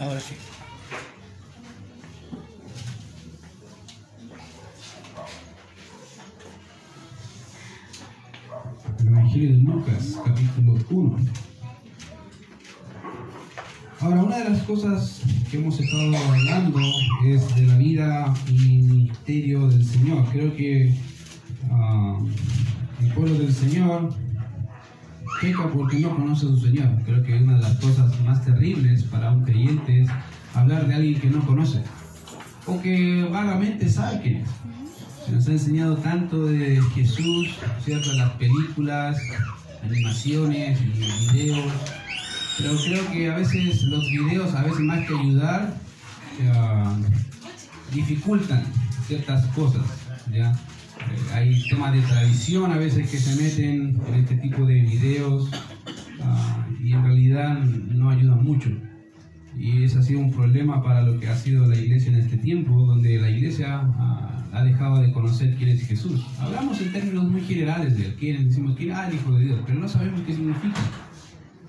Ahora sí. El Evangelio de Lucas, capítulo 1. Ahora, una de las cosas que hemos estado hablando es de la vida y ministerio del Señor. Creo que ah, el pueblo del Señor porque no conoce a su Señor. Creo que una de las cosas más terribles para un creyente es hablar de alguien que no conoce o que vagamente sabe quién es. Se nos ha enseñado tanto de Jesús, ¿cierto? Las películas, animaciones videos. Pero creo que a veces los videos, a veces más que ayudar, eh, dificultan ciertas cosas. ¿ya? Eh, hay temas de tradición a veces que se meten en este tipo de videos ah, y en realidad no ayudan mucho. Y ese ha sido un problema para lo que ha sido la iglesia en este tiempo, donde la iglesia ah, ha dejado de conocer quién es Jesús. Hablamos en términos muy generales de quién decimos quién ah, el Hijo de Dios, pero no sabemos qué significa.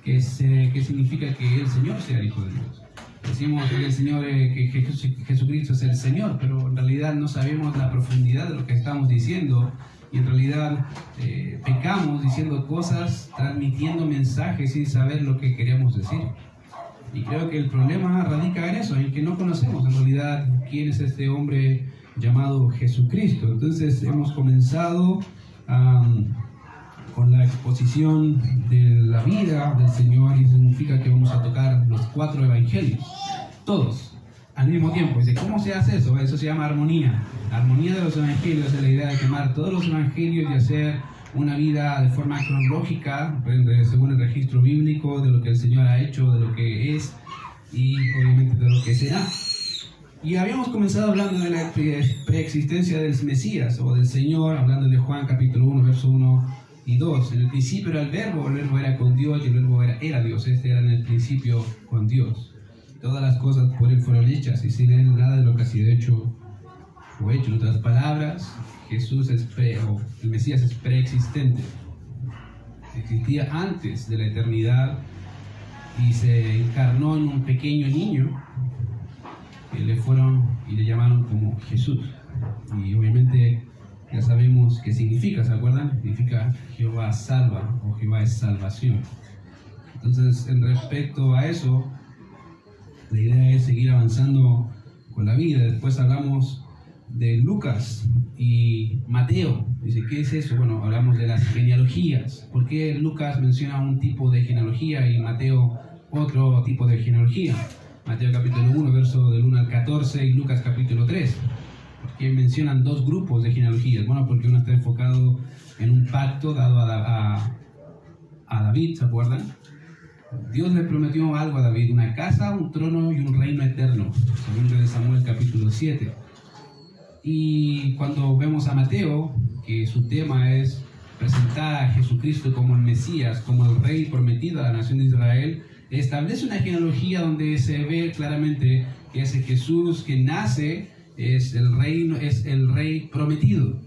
¿Qué, es, qué significa que el Señor sea el Hijo de Dios? Decimos que el Señor, eh, que Jesucristo es el Señor, pero en realidad no sabemos la profundidad de lo que estamos diciendo y en realidad eh, pecamos diciendo cosas, transmitiendo mensajes sin saber lo que queríamos decir. Y creo que el problema radica en eso, en que no conocemos en realidad quién es este hombre llamado Jesucristo. Entonces hemos comenzado am, con la exposición de la vida del Señor y significa que vamos a tocar los cuatro evangelios, todos al mismo tiempo. Dice, ¿cómo se hace eso? Eso se llama armonía. La armonía de los evangelios es la idea de quemar todos los evangelios y hacer una vida de forma cronológica, según el registro bíblico de lo que el Señor ha hecho, de lo que es y obviamente de lo que será. Y habíamos comenzado hablando de la pre- preexistencia del Mesías o del Señor, hablando de Juan capítulo 1, verso 1 y 2. En el principio era el verbo, el verbo era con Dios y el verbo era, era Dios. Este era en el principio con Dios. Todas las cosas por Él fueron hechas y sin Él nada de lo que ha sido hecho fue hecho. En otras palabras, Jesús es pre, o el Mesías es preexistente. Existía antes de la eternidad y se encarnó en un pequeño niño que le fueron y le llamaron como Jesús. Y obviamente ya sabemos qué significa, ¿se acuerdan? Significa Jehová salva o Jehová es salvación. Entonces, en respecto a eso, la idea es seguir avanzando con la vida. Después hablamos de Lucas y Mateo. Dice, ¿qué es eso? Bueno, hablamos de las genealogías. ¿Por qué Lucas menciona un tipo de genealogía y Mateo otro tipo de genealogía? Mateo capítulo 1, verso del 1 al 14 y Lucas capítulo 3. ¿Por qué mencionan dos grupos de genealogías? Bueno, porque uno está enfocado en un pacto dado a, a, a David, ¿se acuerdan? Dios le prometió algo a David, una casa, un trono y un reino eterno, según de Samuel capítulo 7. Y cuando vemos a Mateo, que su tema es presentar a Jesucristo como el Mesías, como el rey prometido a la nación de Israel, establece una genealogía donde se ve claramente que ese Jesús que nace es el rey, es el rey prometido.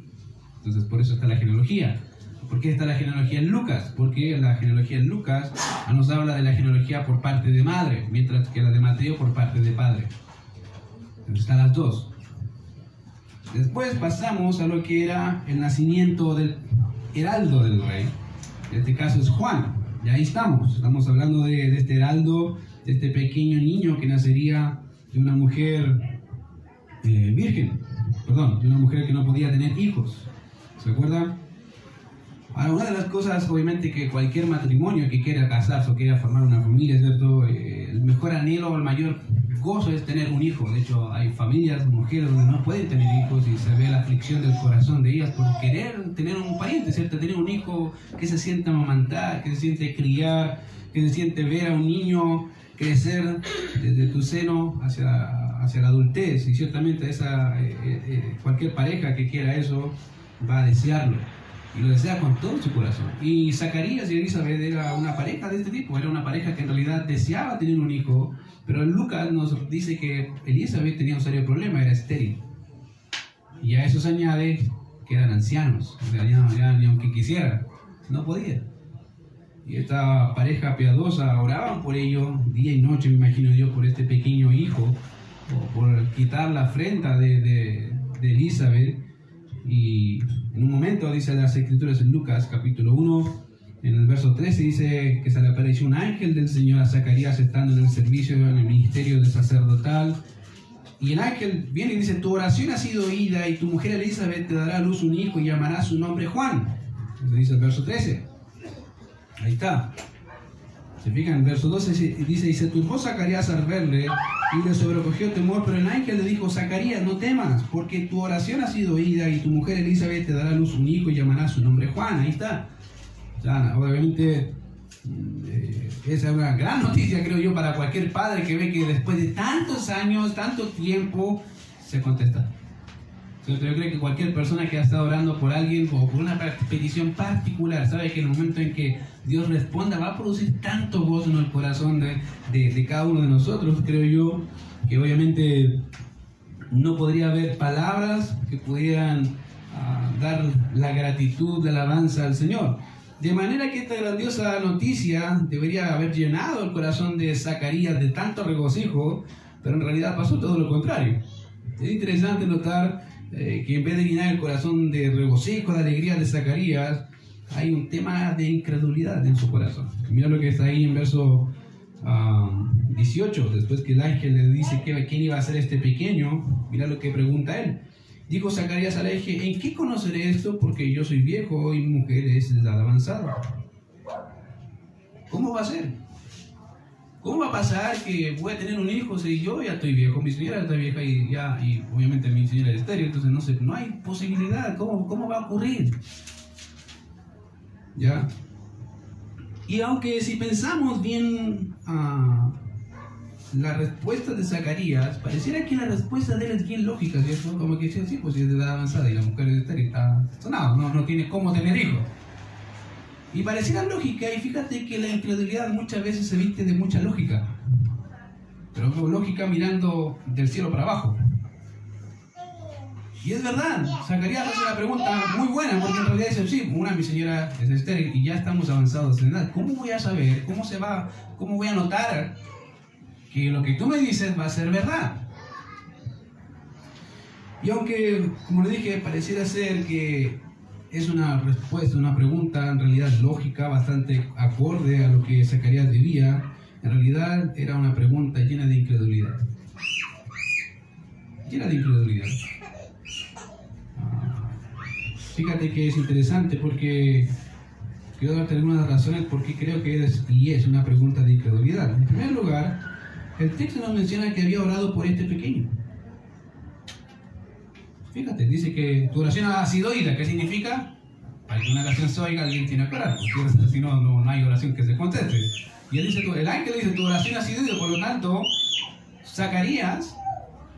Entonces por eso está la genealogía. ¿Por qué está la genealogía en Lucas? Porque la genealogía en Lucas nos habla de la genealogía por parte de madre, mientras que la de Mateo por parte de padre. Entonces están las dos. Después pasamos a lo que era el nacimiento del heraldo del rey. En este caso es Juan. Y ahí estamos. Estamos hablando de este heraldo, de este pequeño niño que nacería de una mujer eh, virgen. Perdón, de una mujer que no podía tener hijos. ¿Se acuerdan? Ahora, una de las cosas, obviamente, que cualquier matrimonio que quiera casarse o quiera formar una familia, ¿cierto? Eh, el mejor anhelo o el mayor gozo es tener un hijo. De hecho, hay familias, mujeres, donde no pueden tener hijos y se ve la aflicción del corazón de ellas por querer tener un pariente, ¿cierto? Tener un hijo que se sienta amamantar, que se siente criar, que se siente ver a un niño crecer desde tu seno hacia, hacia la adultez. Y ciertamente esa, eh, eh, cualquier pareja que quiera eso va a desearlo y lo desea con todo su corazón. Y Zacarías y Elizabeth era una pareja de este tipo, era una pareja que en realidad deseaba tener un hijo, pero Lucas nos dice que Elizabeth tenía un serio problema, era estéril. Y a eso se añade que eran ancianos, ni aunque quisiera, no podía. y esta pareja piadosa oraban por ello día y noche, me imagino yo, por este pequeño hijo, por quitar la afrenta de, de, de Elizabeth. Y en un momento dice las escrituras en Lucas capítulo 1, en el verso 13 dice que se le apareció un ángel del Señor a Zacarías estando en el servicio, en el ministerio de sacerdotal. Y el ángel viene y dice, tu oración ha sido oída y tu mujer Elizabeth te dará a luz un hijo y llamará su nombre Juan. Eso dice el verso 13. Ahí está. Se fijan, en verso 12 dice, y se turbó Zacarías al verle y le sobrecogió temor, pero el ángel le dijo, Zacarías, no temas, porque tu oración ha sido oída y tu mujer Elizabeth te dará luz un hijo y llamará su nombre Juan. Ahí está. Ya, obviamente, eh, esa es una gran noticia, creo yo, para cualquier padre que ve que después de tantos años, tanto tiempo, se contesta. Yo creo que cualquier persona que ha estado orando por alguien o por una petición particular, sabe que en el momento en que Dios responda va a producir tanto gozo en el corazón de, de, cada uno de nosotros, creo yo, que obviamente no podría haber palabras que pudieran uh, dar la gratitud, la alabanza al Señor. De manera que esta grandiosa noticia debería haber llenado el corazón de Zacarías de tanto regocijo, pero en realidad pasó todo lo contrario. Es interesante notar eh, que en vez de llenar el corazón de regocijo, de alegría de Zacarías, hay un tema de incredulidad en su corazón. Mira lo que está ahí en verso 18, ah, después que el ángel le dice que, quién iba a ser este pequeño, mira lo que pregunta él. Dijo Zacarías al eje, ¿en qué conoceré esto? Porque yo soy viejo y mi mujer es de edad avanzada. ¿Cómo va a ser? ¿Cómo va a pasar que voy a tener un hijo si yo ya estoy viejo, mi señora está vieja y ya, y obviamente mi señora es estéreo, entonces no sé, no hay posibilidad, ¿cómo, cómo va a ocurrir? ¿Ya? Y aunque si pensamos bien, uh, la respuesta de Zacarías, pareciera que la respuesta de él es bien lógica, ¿cierto? Como que dice, sí, pues si es de edad avanzada y la mujer es estéril, está sonado, no, no tiene cómo tener hijos. Y pareciera lógica, y fíjate que la incredulidad muchas veces se viste de mucha lógica, pero lógica mirando del cielo para abajo. Y es verdad, Zacarías hace una pregunta muy buena, porque en realidad dice, sí, una mi señora es estéril y ya estamos avanzados en edad. ¿Cómo voy a saber? ¿Cómo se va? ¿Cómo voy a notar que lo que tú me dices va a ser verdad. Y aunque, como le dije, pareciera ser que es una respuesta, una pregunta en realidad lógica, bastante acorde a lo que Zacarías vivía, en realidad era una pregunta llena de incredulidad. Llena de incredulidad. Ah, fíjate que es interesante porque quiero darte algunas razones por qué creo que es y es una pregunta de incredulidad. En primer lugar, el texto nos menciona que había orado por este pequeño. Fíjate, dice que tu oración ha sido oída. ¿Qué significa? Para que una oración se oiga, alguien tiene que orar. Si no, no, hay oración que se conteste. Y él dice, el ángel dice, tu oración ha sido oída. Por lo tanto, Zacarías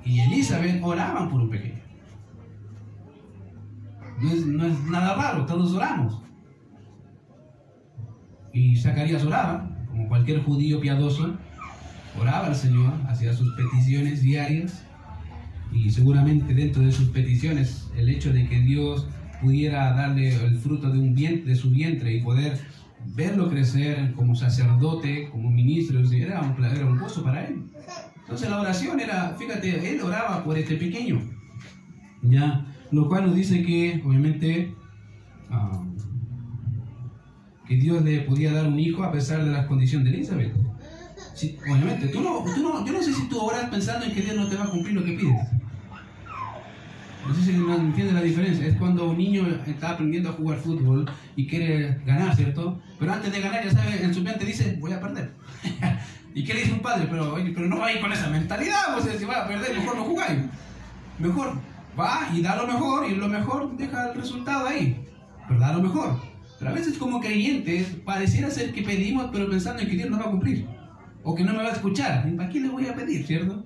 y Elizabeth oraban por un pequeño. No es, no es nada raro, todos oramos. Y Zacarías oraba, como cualquier judío piadoso, oraba al Señor, hacía sus peticiones diarias y seguramente dentro de sus peticiones el hecho de que Dios pudiera darle el fruto de, un vientre, de su vientre y poder verlo crecer como sacerdote, como ministro, era un, era un gozo para él. Entonces la oración era, fíjate, él oraba por este pequeño, ya, lo cual nos dice que obviamente ah, que Dios le podía dar un hijo a pesar de las condiciones de Elizabeth obviamente, tú no, tú no, yo no sé si tú oras pensando en que Dios no te va a cumplir lo que pides. No sé si me entiendes la diferencia. Es cuando un niño está aprendiendo a jugar fútbol y quiere ganar, ¿cierto? Pero antes de ganar, ya sabe, en su mente dice, voy a perder. ¿Y qué le dice un padre? Pero, oye, pero no va a ir con esa mentalidad, o sea, si va a perder, mejor no jugáis. Mejor va y da lo mejor, y lo mejor deja el resultado ahí. Pero da lo mejor. Pero a veces como creyentes pareciera ser que pedimos, pero pensando en que Dios no va a cumplir o que no me va a escuchar. ¿Para qué le voy a pedir, cierto?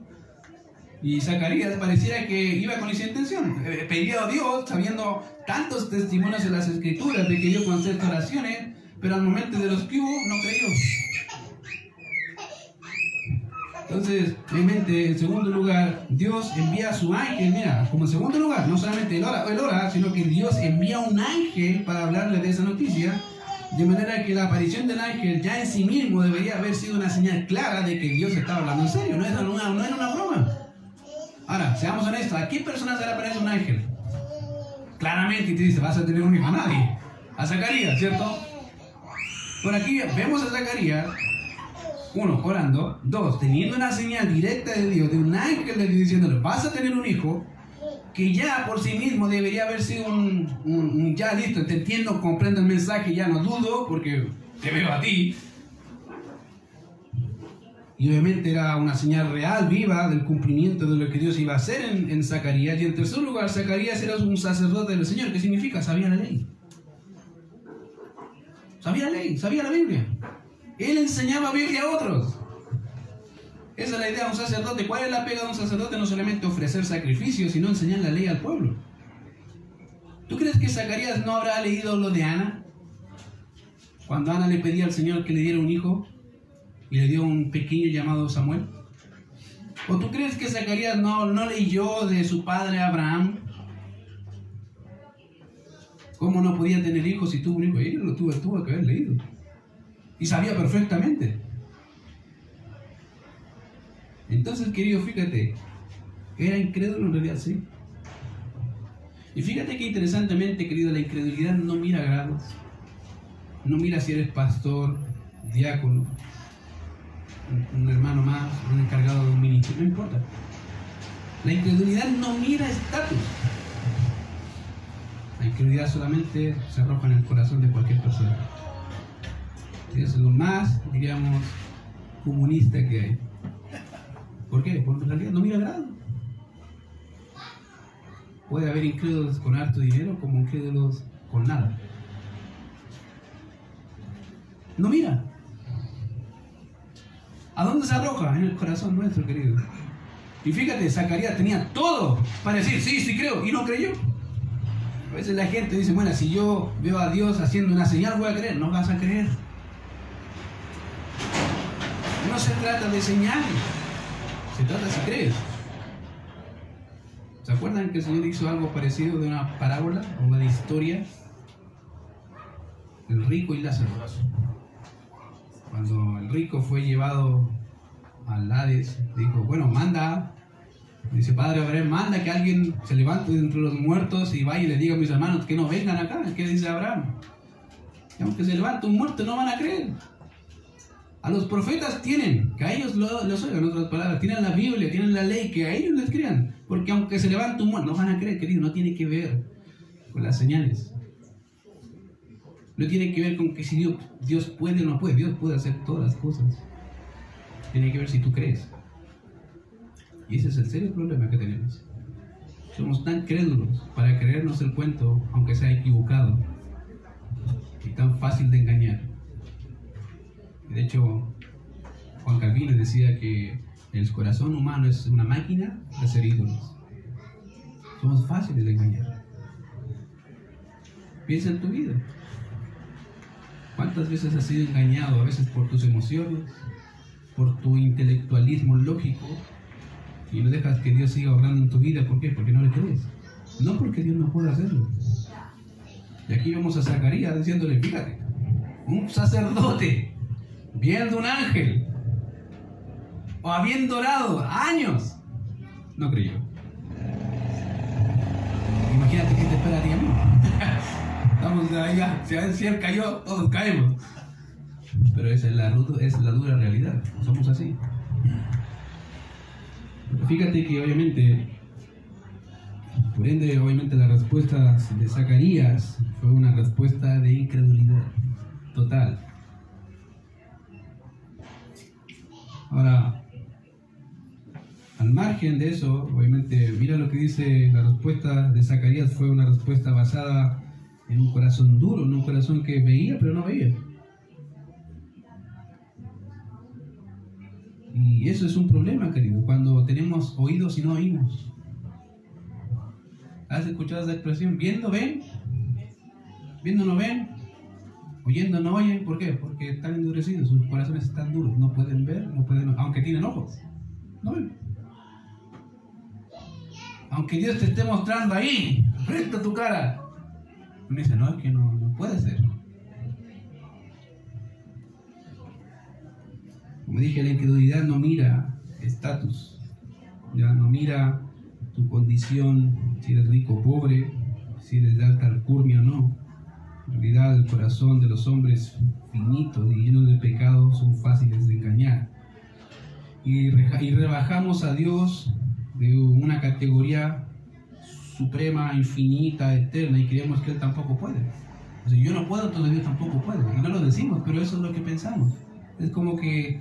Y Zacarías pareciera que iba con esa intención. Eh, pedía a Dios, sabiendo tantos testimonios en las escrituras de que Dios contesta oraciones, pero al momento de los que hubo, no creyó. Entonces, obviamente, en segundo lugar, Dios envía a su ángel, mira, como en segundo lugar, no solamente él ora, él ora, sino que Dios envía un ángel para hablarle de esa noticia De manera que la aparición del ángel ya en sí mismo debería haber sido una señal clara de que Dios estaba hablando en serio, no era una, no era una broma. Ahora, seamos honestos, ¿a qué persona se le aparece un ángel? Claramente te dice, vas a tener un hijo a nadie. A Zacarías, ¿cierto? Por aquí vemos a Zacarías, uno, orando, dos, teniendo una señal directa de Dios, de un ángel de Dios diciéndole, vas a tener un hijo, que ya por sí mismo debería haber sido un, ya listo, te entiendo, comprendo el mensaje, ya no dudo, porque te veo a ti. Y obviamente era una señal real, viva, del cumplimiento de lo que Dios iba a hacer en, en Zacarías. Y en tercer lugar, Zacarías era un sacerdote del Señor. ¿Qué significa? Sabía la ley. Sabía la ley, sabía la Biblia. Él enseñaba Biblia a otros. Esa es la idea de un sacerdote. ¿Cuál es la pega de un sacerdote? No solamente ofrecer sacrificios, sino enseñar la ley al pueblo. ¿Tú crees que Zacarías no habrá leído lo de Ana? Cuando Ana le pedía al Señor que le diera un hijo le dio un pequeño llamado Samuel. ¿O tú crees que Zacarías no, no leyó de su padre Abraham? ¿Cómo no podía tener hijos si tuvo un hijo? Él lo tuvo, tuvo que haber leído. Y sabía perfectamente. Entonces, querido, fíjate, era incrédulo en realidad, sí. Y fíjate que interesantemente, querido, la incredulidad no mira grados, no mira si eres pastor, diácono, un, hermano más, un encargado de un ministerio, no importa. La incredulidad no mira estatus. La incredulidad solamente se arroja en el corazón de cualquier persona. Es lo más, diríamos, comunista que hay. ¿Por qué? Porque en realidad no mira grado. Puede haber incrédulos con harto dinero como incrédulos con nada. No mira. ¿A dónde se arroja? En el corazón nuestro, querido. Y fíjate, Zacarías tenía todo para decir, sí, sí creo, y no creyó. A veces la gente dice, bueno, si yo veo a Dios haciendo una señal, voy a creer. No vas a creer. No se trata de señales. Se trata si crees. ¿Se acuerdan que el Señor hizo algo parecido de una parábola o una historia? El rico y Lázaro. Cuando el rico fue llevado al Hades, dijo, bueno, manda, dice Padre Abraham, manda que alguien se levante entre los muertos y vaya y le diga a mis hermanos que no vengan acá. ¿Qué dice Abraham? aunque se levante un muerto, no van a creer. A los profetas tienen, que a ellos los oigan, otras palabras, tienen la Biblia, tienen la ley, que a ellos les crean. Porque aunque se levante un muerto, no van a creer, querido, no tiene que ver con las señales. No tiene que ver con que si Dios, Dios puede o no puede, Dios puede hacer todas las cosas. Tiene que ver si tú crees. Y ese es el serio problema que tenemos. Somos tan crédulos para creernos el cuento, aunque sea equivocado, y tan fácil de engañar. De hecho, Juan Calvino decía que el corazón humano es una máquina de hacer ídolos. Somos fáciles de engañar. Piensa en tu vida. ¿Cuántas veces has sido engañado? A veces por tus emociones, por tu intelectualismo lógico, y no dejas que Dios siga obrando en tu vida. ¿Por qué? Porque no le crees. No porque Dios no pueda hacerlo. Y aquí vamos a Zacarías diciéndole, fíjate, un sacerdote viendo un ángel o habiendo orado años, no creyó. Imagínate qué te espera a ti a mí. Estamos ahí, si él cayó, todos caemos. Pero esa es la, es la dura realidad. Somos así. fíjate que obviamente, por ende, obviamente la respuesta de Zacarías fue una respuesta de incredulidad total. Ahora, al margen de eso, obviamente, mira lo que dice la respuesta de Zacarías, fue una respuesta basada en un corazón duro, en un corazón que veía pero no veía. Y eso es un problema, querido, cuando tenemos oídos y no oímos. ¿Has escuchado esa expresión? Viendo ven, viendo no ven, Oyendo no oyen, ¿por qué? Porque están endurecidos, sus corazones están duros, no pueden ver, no pueden, aunque tienen ojos, no ven. Aunque Dios te esté mostrando ahí, frente tu cara, uno dice, no, es que no, no puede ser. Como dije, la incredulidad no mira estatus, ya no mira tu condición, si eres rico o pobre, si eres de alta alcurnia o no. En realidad, el corazón de los hombres finitos y llenos de pecado son fáciles de engañar. Y, y rebajamos a Dios de una categoría suprema, infinita, eterna y creemos que Él tampoco puede. Si yo no puedo, entonces Dios tampoco puede. no lo decimos, pero eso es lo que pensamos. Es como que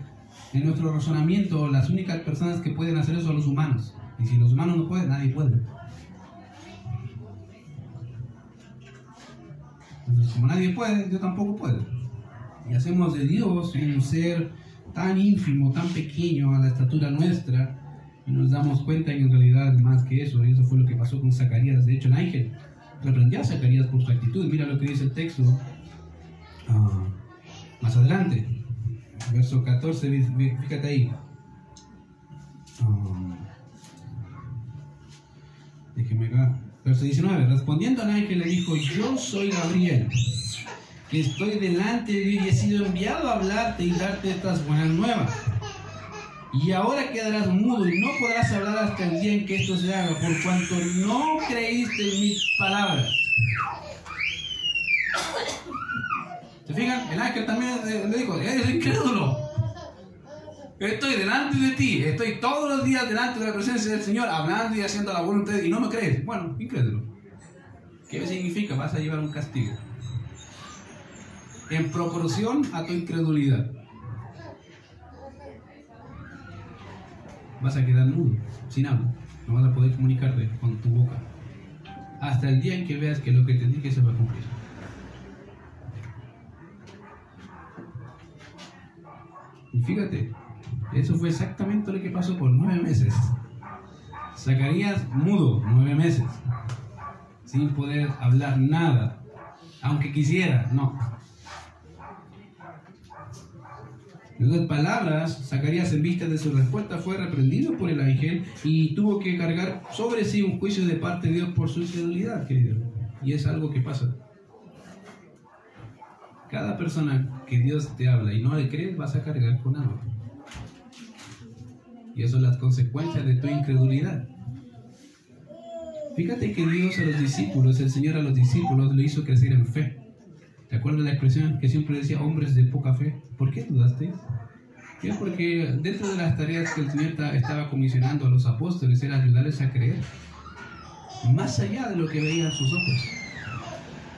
en nuestro razonamiento las únicas personas que pueden hacer eso son los humanos. Y si los humanos no pueden, nadie puede. Entonces, como nadie puede, Dios tampoco puede. Y hacemos de Dios un ser tan ínfimo, tan pequeño a la estatura nuestra, y nos damos cuenta en realidad más que eso, y eso fue lo que pasó con Zacarías. De hecho, el ángel reprendió a Zacarías por su actitud. Mira lo que dice el texto ah, más adelante, verso 14, fíjate ahí. Um, déjeme Verso 19. Respondiendo al ángel le dijo, yo soy Gabriel, que estoy delante de Dios y he sido enviado a hablarte y darte estas buenas nuevas. Y ahora quedarás mudo y no podrás hablar hasta el día en que esto se haga, por cuanto no creíste en mis palabras. ¿Se fijan? El ángel también le dijo, eres incrédulo. Estoy delante de ti, estoy todos los días delante de la presencia del Señor, hablando y haciendo la voluntad y no me crees. Bueno, incrédulo. ¿Qué significa? Vas a llevar un castigo. En proporción a tu incredulidad. Vas a quedar mudo, sin habla. No vas a poder comunicarte con tu boca. Hasta el día en que veas que lo que te dije se va a cumplir. Y fíjate, eso fue exactamente lo que pasó por nueve meses. Zacarías mudo nueve meses, sin poder hablar nada, aunque quisiera, no. Palabras, Zacarías en vista de su respuesta fue reprendido por el ángel y tuvo que cargar sobre sí un juicio de parte de Dios por su incredulidad, querido. Y es algo que pasa. Cada persona que Dios te habla y no le crees, vas a cargar con algo. Y eso son las consecuencias de tu incredulidad. Fíjate que Dios a los discípulos, el Señor a los discípulos, lo hizo crecer en fe. ¿Te acuerdas la expresión que siempre decía hombres de poca fe? ¿Por qué dudaste? Es porque dentro de las tareas que el Señor estaba comisionando a los apóstoles era ayudarles a creer, más allá de lo que veían sus ojos.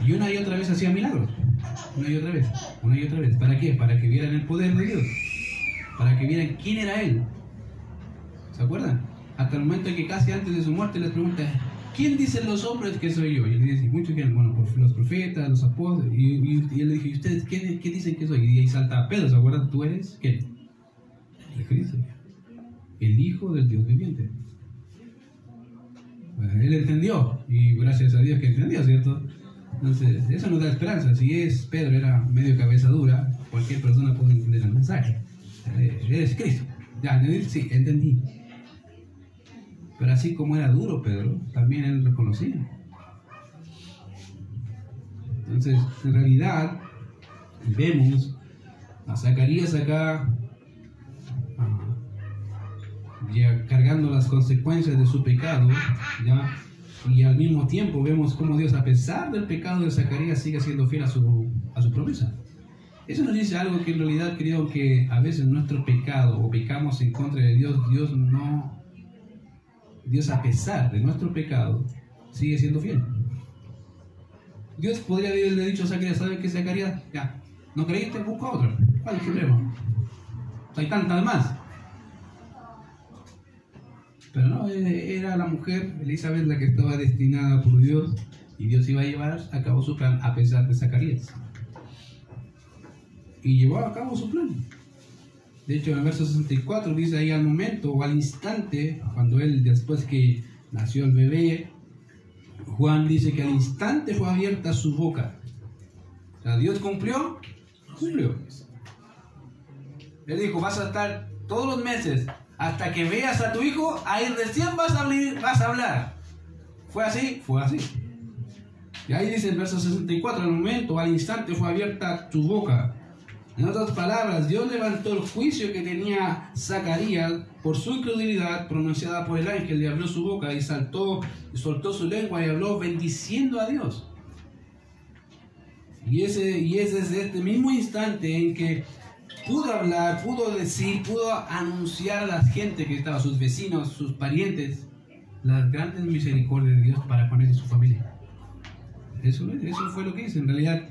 Y una y otra vez hacía milagros, una y otra vez, una y otra vez. ¿Para qué? Para que vieran el poder de Dios, para que vieran quién era Él. ¿Se acuerdan? Hasta el momento en que casi antes de su muerte les pregunta, ¿quién dicen los hombres que soy yo? Y él dice, muchos que bueno, los profetas, los apóstoles. Y, él le dijo, ¿y ustedes qué, qué, dicen que soy? Y ahí salta Pedro, ¿se acuerdan? ¿Tú eres quién? El Cristo. El Hijo del Dios viviente. él entendió, y gracias a Dios que entendió, ¿cierto? Entonces, eso nos da esperanza. Si es Pedro, era medio cabeza dura, cualquier persona puede entender el mensaje. Eh, eres Cristo. Ya, sí, entendí. Pero así como era duro Pedro, también él reconocía. Entonces, en realidad, vemos a Zacarías acá ah, ya cargando las consecuencias de su pecado, ¿ya? y al mismo tiempo vemos cómo Dios, a pesar del pecado de Zacarías, sigue siendo fiel a su, a su promesa. Eso nos dice algo que en realidad creo que a veces nuestro pecado o pecamos en contra de Dios, Dios no Dios a pesar de nuestro pecado, sigue siendo fiel. Dios podría haberle dicho a Zacarías, ¿sabes qué Zacarías? Ya, ¿no creíste? Busca otro. ¿Cuál es el problema? Hay tantas más. Pero no, eh, era la mujer, Elizabeth, la que estaba destinada por Dios y Dios iba a llevar a cabo su plan a pesar de Zacarías. Y llevó a cabo su plan. De hecho, en el verso 64 dice ahí al momento o al instante, cuando él, después que nació el bebé, Juan dice que al instante fue abierta su boca. O sea, Dios cumplió, cumplió. Él dijo, vas a estar todos los meses hasta que veas a tu hijo, ahí recién vas a, abrir, vas a hablar. ¿Fue así? Fue así. Y ahí dice el verso 64, al momento, al instante fue abierta su boca En otras palabras, Dios levantó el juicio que tenía Zacarías por su incredulidad pronunciada por el ángel y abrió su boca y saltó y soltó su lengua y habló bendiciendo a Dios. Y ese, y es este mismo instante en que pudo hablar, pudo decir, pudo anunciar a la gente que estaba, sus vecinos, sus parientes, las grandes misericordias de Dios para con él y su familia. Eso, eso fue lo que hizo. En realidad,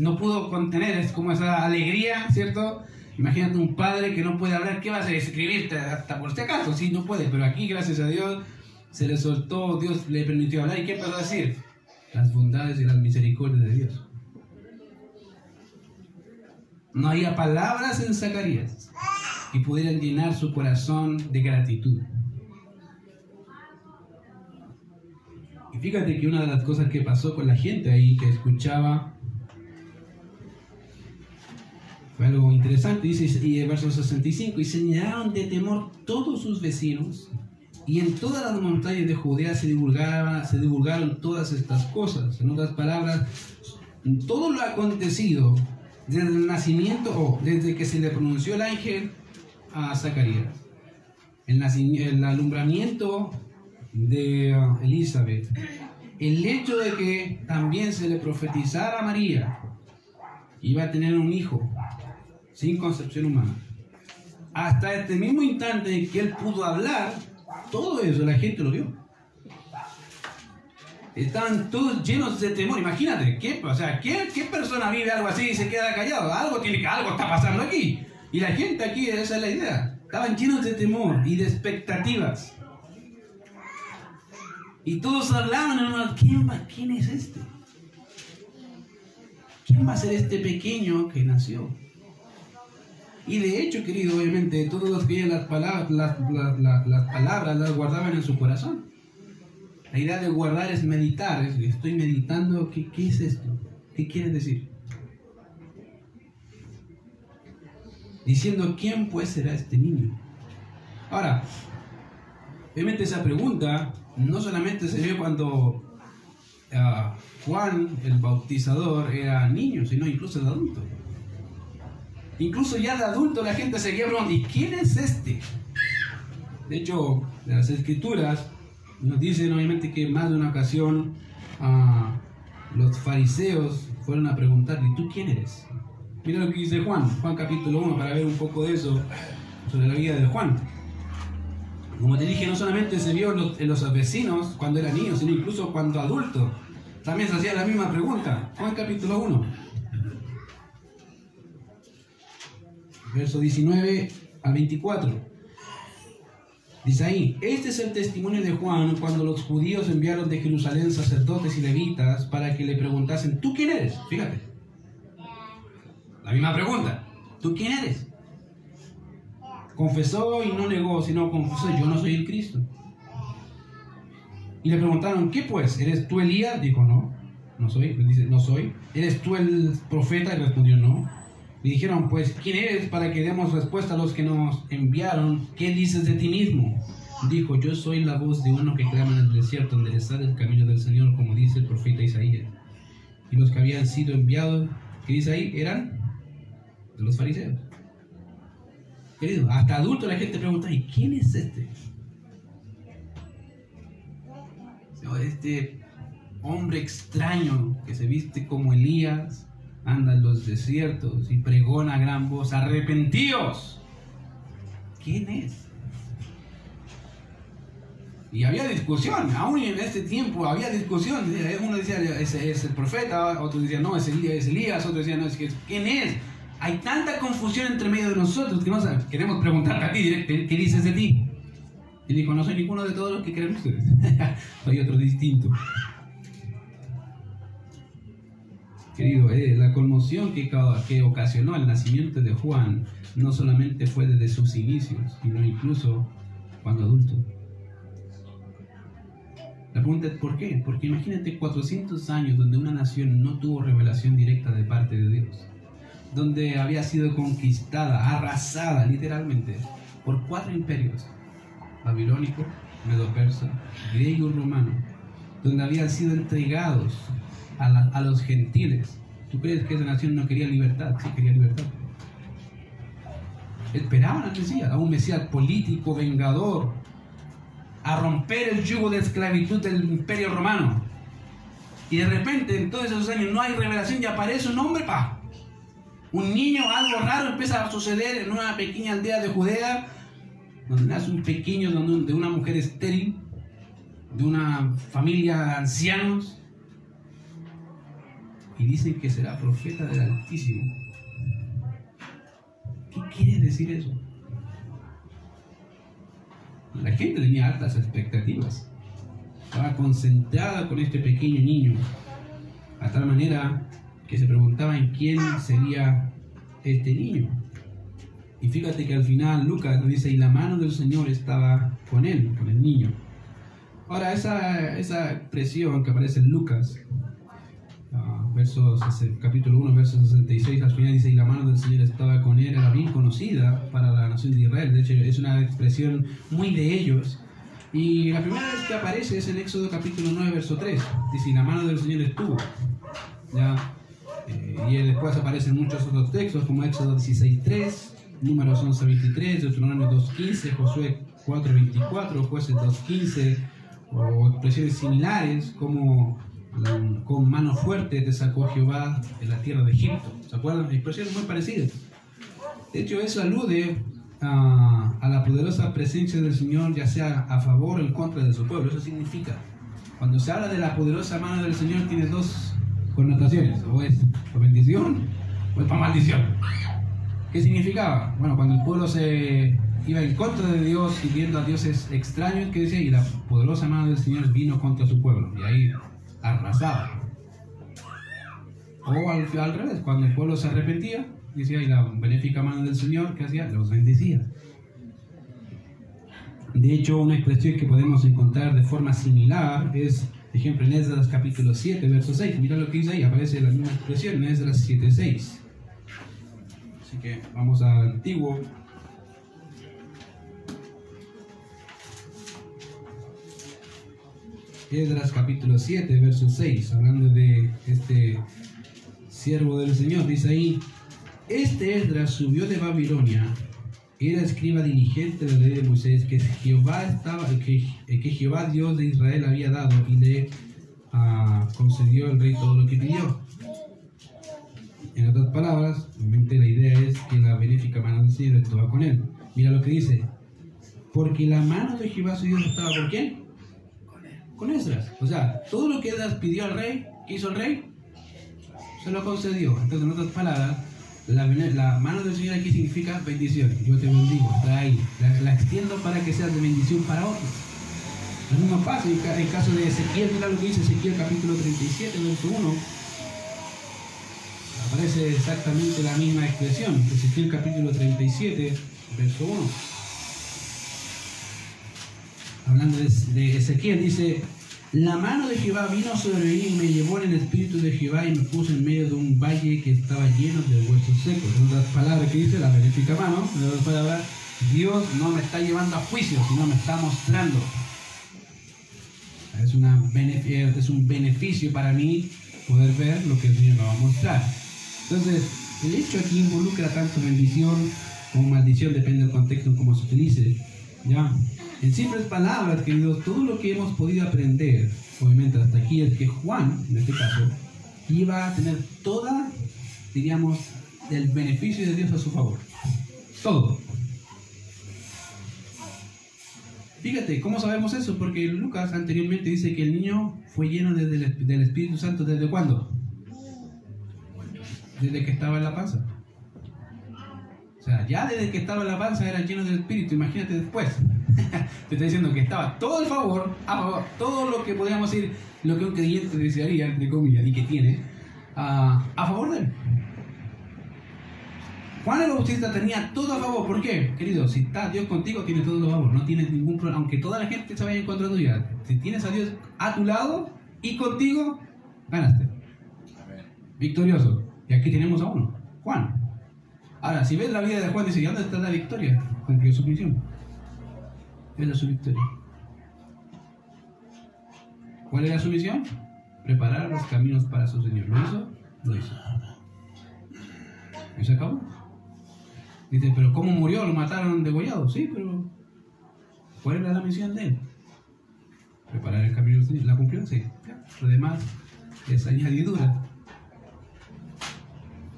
no pudo contener, es como esa alegría, ¿cierto? Imagínate un padre que no puede hablar, ¿qué va a hacer? Escribirte hasta por este acaso, sí, no puede, pero aquí, gracias a Dios, se le soltó, Dios le permitió hablar. ¿Y qué empezó a decir? Las bondades y las misericordias de Dios. No había palabras en Zacarías que pudieran llenar su corazón de gratitud. Y fíjate que una de las cosas que pasó con la gente ahí que escuchaba fue algo interesante. Dice y el verso 65, y señalaron de temor todos sus vecinos, y en todas las montañas de Judea se, divulgaba, se divulgaron todas estas cosas. En otras palabras, todo lo acontecido desde el nacimiento o desde que se le pronunció el ángel a Zacarías. El, el alumbramiento de uh, Elizabeth. El hecho de que también se le profetizara a María iba a tener un hijo sin concepción humana. Hasta este mismo instante en que él pudo hablar, todo eso la gente lo vio. Estaban todos llenos de temor. Imagínate, ¿qué, o sea, ¿qué, ¿qué, persona vive algo así y se queda callado? Algo tiene algo está pasando aquí. Y la gente aquí, esa es la idea. Estaban llenos de temor y de expectativas. Y todos hablaban, hermano, ¿quién, va, ¿quién es este? ¿Quién va a ser este pequeño que nació? Y de hecho, querido, obviamente, todos los que las palabras, las, las palabras las guardaban en su corazón. La idea de guardar es meditar, es, estoy meditando, ¿qué, ¿qué es esto? ¿Qué quiere decir? Diciendo, ¿quién pues será este niño? Ahora, obviamente esa pregunta no solamente se vio cuando uh, Juan el bautizador era niño, sino incluso de adulto. Incluso ya de adulto la gente seguía preguntando, ¿y quién es este? De hecho, las escrituras nos dicen obviamente que más de una ocasión uh, los fariseos fueron a preguntarle, ¿y tú quién eres? Mira lo que dice Juan, Juan capítulo 1, para ver un poco de eso sobre la vida de Juan. Como te dije, no solamente se vio en los, vecinos cuando era niño, sino incluso cuando adulto. También se hacía la misma pregunta. Juan capítulo 1. Verso 19 al 24. Dice ahí, este es el testimonio de Juan cuando los judíos enviaron de Jerusalén sacerdotes y levitas para que le preguntasen, ¿tú quién eres? Fíjate. La misma pregunta, ¿tú quién eres? Confesó y no negó, sino confesó, yo no soy el Cristo. Y le preguntaron, ¿qué pues? ¿Eres tú Elías? Dijo, no, no soy. dice, no soy. ¿Eres tú el profeta? Y respondió, no. Le dijeron, pues, ¿quién eres para que demos respuesta a los que nos enviaron? ¿Qué dices de ti mismo? Dijo, yo soy la voz de uno que clama en el desierto, enderezar el camino del Señor, como dice el profeta Isaías. Y los que habían sido enviados, ¿qué dice ahí? Eran de los fariseos. Querido, hasta adulto la gente pregunta, ¿y quién es este? Este hombre extraño que se viste como Elías, anda en los desiertos y pregona a gran voz, arrepentíos. ¿Quién es? Y había discusión, aún en este tiempo había discusión. Uno decía, es, es el profeta, otro decía, no, es Elías, es Elías, otro decía, no, es que, ¿quién es? Hay tanta confusión entre medio de nosotros que no sabemos. Queremos preguntar a ti directamente, ¿qué dices de ti? Y dijo, no soy ninguno de todos los que creen ustedes. soy otro distinto. Querido, eh, la conmoción que, que ocasionó el nacimiento de Juan no solamente fue desde sus inicios, sino incluso cuando adulto. La pregunta es ¿por qué? Porque imagínate 400 años donde una nación no tuvo revelación directa de parte de Dios donde había sido conquistada, arrasada literalmente por cuatro imperios, babilónico, medo-persa, griego y romano, donde habían sido entregados a, los gentiles. ¿Tú crees que esa nación no quería libertad? Sí, quería libertad. esperaban al a un Mesías político, vengador, a romper el yugo de esclavitud del imperio romano. Y de repente, en todos esos años, no hay revelación y aparece un hombre, pa. Un niño, algo raro empieza a suceder en una pequeña aldea de Judea, donde nace un pequeño de una mujer estéril, de una familia de ancianos, y dicen que será profeta del Altísimo. ¿Qué quiere decir eso? La gente tenía altas expectativas. Estaba concentrada con este pequeño niño, a tal manera que se preguntaban quién sería este niño. Y fíjate que al final Lucas nos dice, y la mano del Señor estaba con él, con el niño. Ahora, esa, esa expresión que aparece en Lucas versos, capítulo 1, verso 66, al final dice, y la mano del Señor estaba con él, era bien conocida para la nación de Israel, de hecho es una expresión muy de ellos. Y la primera vez que aparece es en Éxodo capítulo 9, verso 3, dice, y la mano del Señor estuvo. ¿Ya? Eh, y después aparecen muchos otros textos, como Éxodo 16, 3, Números 11, 23, Deuteronomio 2, 15, Josué 4, 24, Jueces 2, 15, o expresiones similares como con mano fuerte te sacó Jehová de la tierra de Egipto. ¿Se acuerdan? Expresiones muy parecidas. De hecho, eso alude a, a, la poderosa presencia del Señor, ya sea a favor o en contra de su pueblo. Eso significa, cuando se habla de la poderosa mano del Señor, tiene dos connotaciones: o es para bendición o es para maldición. ¿Qué significaba? Bueno, cuando el pueblo se iba en contra de Dios y viendo a dioses extraños, ¿qué decía? Y la poderosa mano del Señor vino contra su pueblo. Y ahí arrasaba. O al, al, revés, cuando el pueblo se arrepentía, decía, y la benéfica mano del Señor, que hacía? Los bendecía. De hecho, una expresión que podemos encontrar de forma similar es, por ejemplo, en Esdras capítulo 7, verso 6. Mira lo que dice ahí, aparece la misma expresión en Esdras 7, 6. Así que vamos al antiguo Esdras capítulo 7, verso 6, hablando de este siervo del Señor, dice ahí, este Esdras subió de Babilonia, era escriba diligente de la ley de Moisés, que Jehová, estaba, que, que Jehová Dios de Israel había dado y le uh, concedió al rey todo lo que pidió. En otras palabras, obviamente la idea es que la benéfica mano del Señor estaba con él. Mira lo que dice, porque la mano de Jehová su Dios estaba con quién? Con Esdras. O sea, todo lo que Esdras pidió al rey, ¿qué hizo el rey? Se lo concedió. Entonces, en otras palabras, la, mano del Señor aquí significa bendición. Yo te bendigo, está ahí. La, extiendo para que sea de bendición para otros. Lo mismo pasa en el caso de Ezequiel, mira lo que dice Ezequiel capítulo 37, verso 1. Aparece exactamente la misma expresión. Ezequiel capítulo 37, verso 1 hablando de, Ezequiel, dice, la mano de Jehová vino sobre mí me llevó en el espíritu de Jehová y me puso en medio de un valle que estaba lleno de huesos secos. En otras palabras que dice, la benéfica mano, Dios no me está llevando a juicio, sino me está mostrando. Es, una es un beneficio para mí poder ver lo que el Señor me va a mostrar. Entonces, el hecho aquí involucra tanto bendición como maldición, depende del contexto en cómo se utilice. ¿ya? En simples palabras, queridos, todo lo que hemos podido aprender, obviamente hasta aquí, es que Juan, en este caso, iba a tener toda, diríamos, el beneficio de Dios a su favor. Todo. Fíjate, ¿cómo sabemos eso? Porque Lucas anteriormente dice que el niño fue lleno del Espíritu Santo desde cuándo? Desde que estaba en la panza. O sea, ya desde que estaba en la panza era lleno del Espíritu, imagínate después. Te estoy diciendo que estaba todo el favor, a favor, todo lo que podríamos decir, lo que un creyente desearía, entre comillas, y que tiene, a favor de él. Juan el Bautista tenía todo a favor. ¿Por qué? Querido, si está Dios contigo, tiene todo a favor. No tienes ningún problema. Aunque toda la gente se vaya en contra tuya. Si tienes a Dios a tu lado y contigo, ganaste. Victorioso. Y aquí tenemos a uno. Juan. Ahora, si ves la vida de Juan, dice, ¿y dónde está la victoria? Cumplió su misión era su victoria. ¿Cuál era su misión? Preparar los caminos para su Señor. ¿Lo hizo? Lo hizo. ¿Y se acabó? Dice, pero ¿cómo murió? ¿Lo mataron degollado? Sí, pero ¿cuál era la misión de él? Preparar el camino del Señor. ¿La cumplió? Sí. Lo demás es añadidura.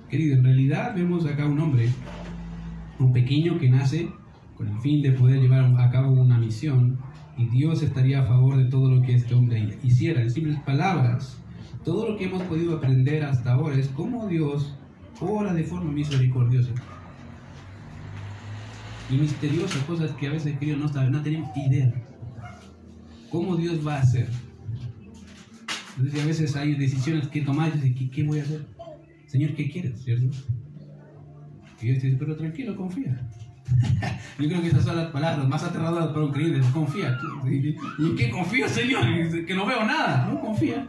Querido, en realidad vemos acá un hombre, un pequeño que nace con el fin de poder llevar a cabo una misión y Dios estaría a favor de todo lo que este hombre hiciera. En simples palabras, todo lo que hemos podido aprender hasta ahora es cómo Dios obra de forma misericordiosa y misteriosa, cosas que a veces querido no, no tenemos idea. ¿Cómo Dios va a hacer? Entonces a veces hay decisiones que tomar y dices, ¿qué, ¿qué voy a hacer? Señor, ¿qué quieres? ¿Cierto? Y Dios dice, pero tranquilo, confía. Yo creo que esas son las palabras más aterradoras para un creyente. Confía. ¿Y en qué confío, Señor? Que no veo nada. No confía.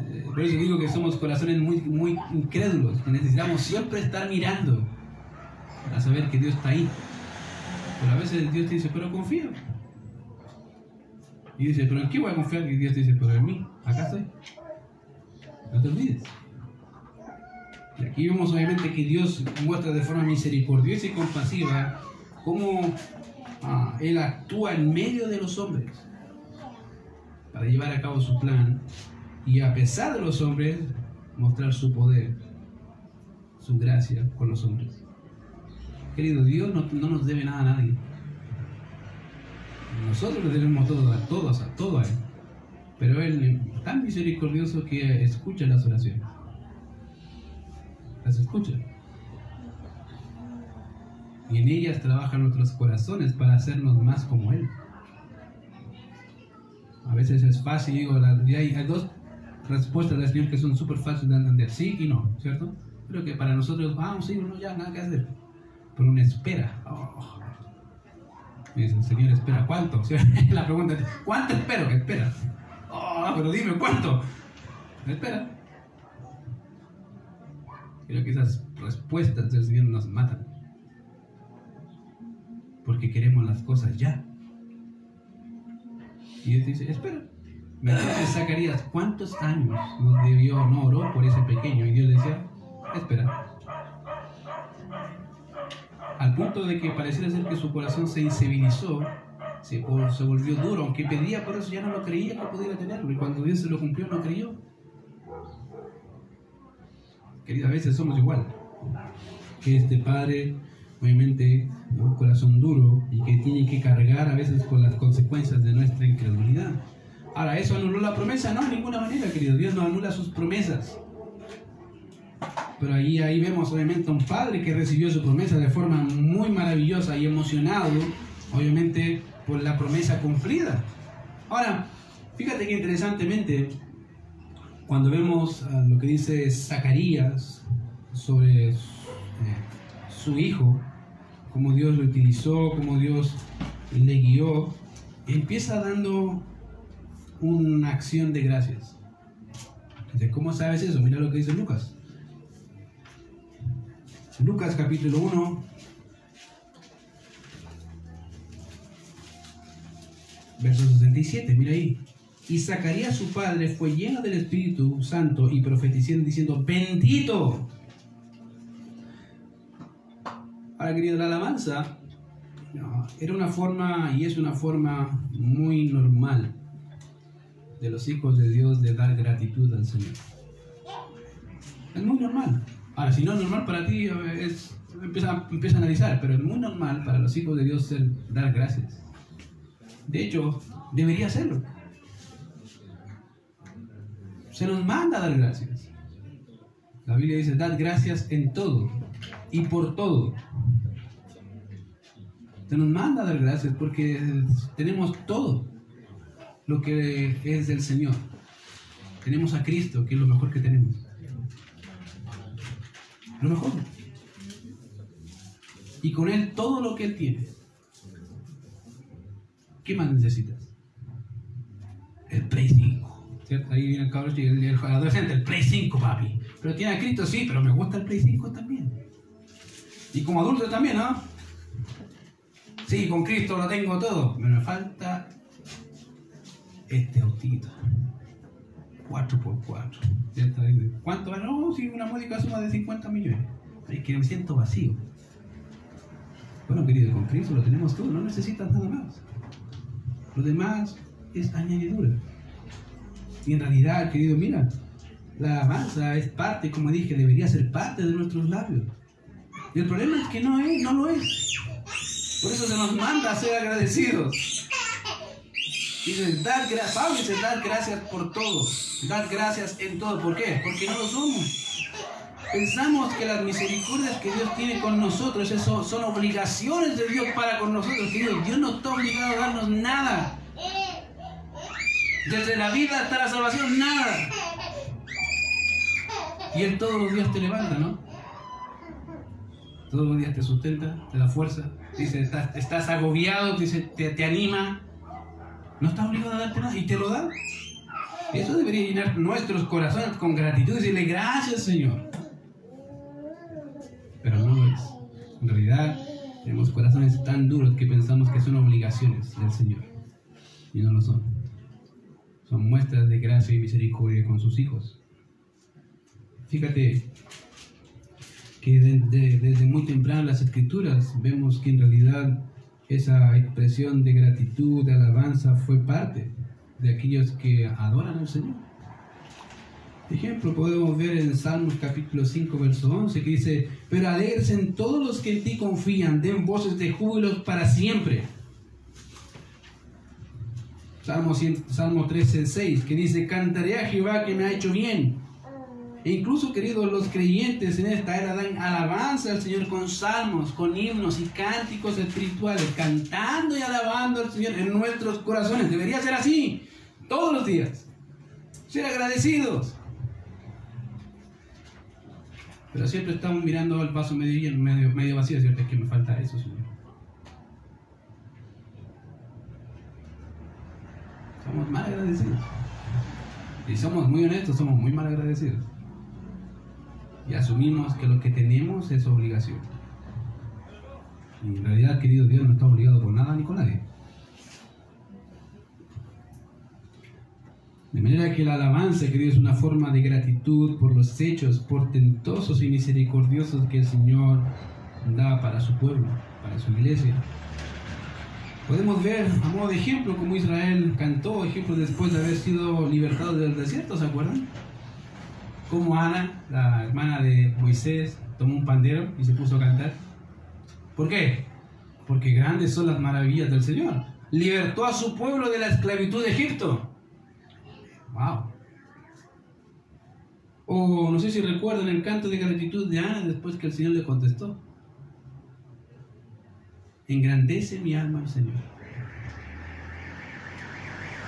Eh, por eso digo que somos corazones muy, muy incrédulos, que necesitamos siempre estar mirando para saber que Dios está ahí. Pero a veces Dios te dice, pero confía. Y dice, pero ¿en qué voy a confiar? Y Dios te dice, pero en mí, acá estoy. No te olvides. Y aquí vemos obviamente que Dios muestra de forma misericordiosa y compasiva cómo ah, Él actúa en medio de los hombres para llevar a cabo su plan y a pesar de los hombres mostrar su poder, su gracia con los hombres. Querido, Dios no, no nos debe nada a nadie. Nosotros le debemos todo a todos, a todo a Él. Pero Él es tan misericordioso que escucha las oraciones. Las escucha. Y en ellas trabajan nuestros corazones para hacernos más como Él. A veces es fácil, digo, hay, hay dos respuestas del Señor que son súper fáciles de entender, sí y no, ¿cierto? Creo que para nosotros, vamos, sí, no, ya, nada que hacer. Pero una espera. Oh. Me dice, Señor, espera, ¿cuánto? La pregunta es, ¿cuánto espero? ¿Qué espera? Oh, pero dime, ¿cuánto? Espera. Que esas respuestas del Señor nos matan. Porque queremos las cosas ya. Y Dios dice, espera. Me dice Zacarías, ¿cuántos años nos debió, no oró por ese pequeño? Y Dios decía, espera. Al punto de que pareciera ser que su corazón se insensibilizó, se, se volvió duro, aunque pedía por eso ya no lo creía que pudiera tenerlo. Y cuando Dios se lo cumplió, no creyó. Querida, a veces somos igual. Que este padre, obviamente, un corazón duro y que tiene que cargar a veces con las consecuencias de nuestra incredulidad. Ahora, ¿eso anuló la promesa? No, de ninguna manera, querido. Dios no anula sus promesas. Pero ahí, ahí vemos obviamente a un padre que recibió su promesa de forma muy maravillosa y emocionado, obviamente, por la promesa cumplida. Ahora, fíjate que interesantemente, cuando vemos lo que dice Zacarías sobre eh, su hijo, cómo Dios lo utilizó, cómo Dios le guió, empieza dando una acción de gracias. ¿Cómo sabes eso? Mira lo que dice Lucas. Lucas capítulo 1, verso 67, mira ahí. Y Zacarías su padre fue lleno del Espíritu Santo y profetizando diciendo, bendito. Ahora, querido, la alabanza era una forma y es una forma muy normal de los hijos de Dios de dar gratitud al Señor. Es muy normal. Ahora, si no es normal para ti, empieza, empieza a analizar, pero es muy normal para los hijos de Dios ser, dar gracias. De hecho, debería hacerlo. Se nos manda a dar gracias. La Biblia dice, dar gracias en todo y por todo. Se nos manda a dar gracias porque tenemos todo lo que es del Señor. Tenemos a Cristo, que es lo mejor que tenemos. Lo mejor. Y con Él todo lo que Él tiene. ¿Qué más necesitas? El 5. Ahí viene el cabrón y el, el adolescente, el Play 5, papi. Pero tiene a Cristo, sí, pero me gusta el Play 5 también. Y como adulto también, ¿no? Sí, con Cristo lo tengo todo. Me falta este autito. 4x4. ¿Cuánto? No, sí, una módica suma de 50 millones. Es que me siento vacío. Bueno, querido, con Cristo lo tenemos todo, no necesitas nada más. Lo demás es añadidura. Y en realidad, querido, mira, la alabanza es parte, como dije, debería ser parte de nuestros labios. Y el problema es que no es, no lo es. Por eso se nos manda a ser agradecidos. Dice, dar, Pablo dice, dar gracias por todo. Dar gracias en todo. ¿Por qué? Porque no lo somos. Pensamos que las misericordias que Dios tiene con nosotros eso son obligaciones de Dios para con nosotros. Dios no está obligado a darnos nada. Desde la vida hasta la salvación, nada. Y Él todos los días te levanta, ¿no? Todos los días te sustenta, te da fuerza. Dice, estás, agobiado, dice, te, te anima. No está obligado a darte nada y te lo da. Eso debería llenar nuestros corazones con gratitud y decirle gracias, Señor. Pero no es. En realidad, tenemos corazones tan duros que pensamos que son obligaciones del Señor. Y no lo son. Son muestras de gracia y misericordia con sus hijos. Fíjate que desde muy temprano las escrituras vemos que en realidad esa expresión de gratitud, de alabanza, fue parte de aquellos que adoran al Señor. Ejemplo, podemos ver en Salmos capítulo 5, verso 11, que dice, pero en todos los que en ti confían, den voces de júbilo para siempre. Salmo, Salmo 13, 6, que dice, cantaré a Jehová que me ha hecho bien e incluso, queridos, los creyentes en esta era dan alabanza al Señor con salmos, con himnos y cánticos espirituales, cantando y alabando al Señor en nuestros corazones. Debería ser así, todos los días. Ser agradecidos. Pero siempre estamos mirando el vaso medio medio, medio vacío, ¿cierto? Es que me falta eso, Señor. Somos mal agradecidos. Y somos muy honestos, somos muy mal agradecidos y asumimos que lo que tenemos es obligación. En realidad, querido Dios, no está obligado por nada ni con nadie. De manera que la alabanza, querido, es una forma de gratitud por los hechos portentosos y misericordiosos que el Señor da para su pueblo, para su iglesia. Podemos ver, a modo de ejemplo, como Israel cantó, ejemplo, después de haber sido libertado del desierto, ¿se acuerdan? como Ana, la hermana de Moisés, tomó un pandero y se puso a cantar. ¿Por qué? Porque grandes son las maravillas del Señor. Libertó a su pueblo de la esclavitud de Egipto. ¡Wow! O no sé si recuerdan el canto de gratitud de Ana después que el Señor le contestó. Engrandece mi alma al Señor.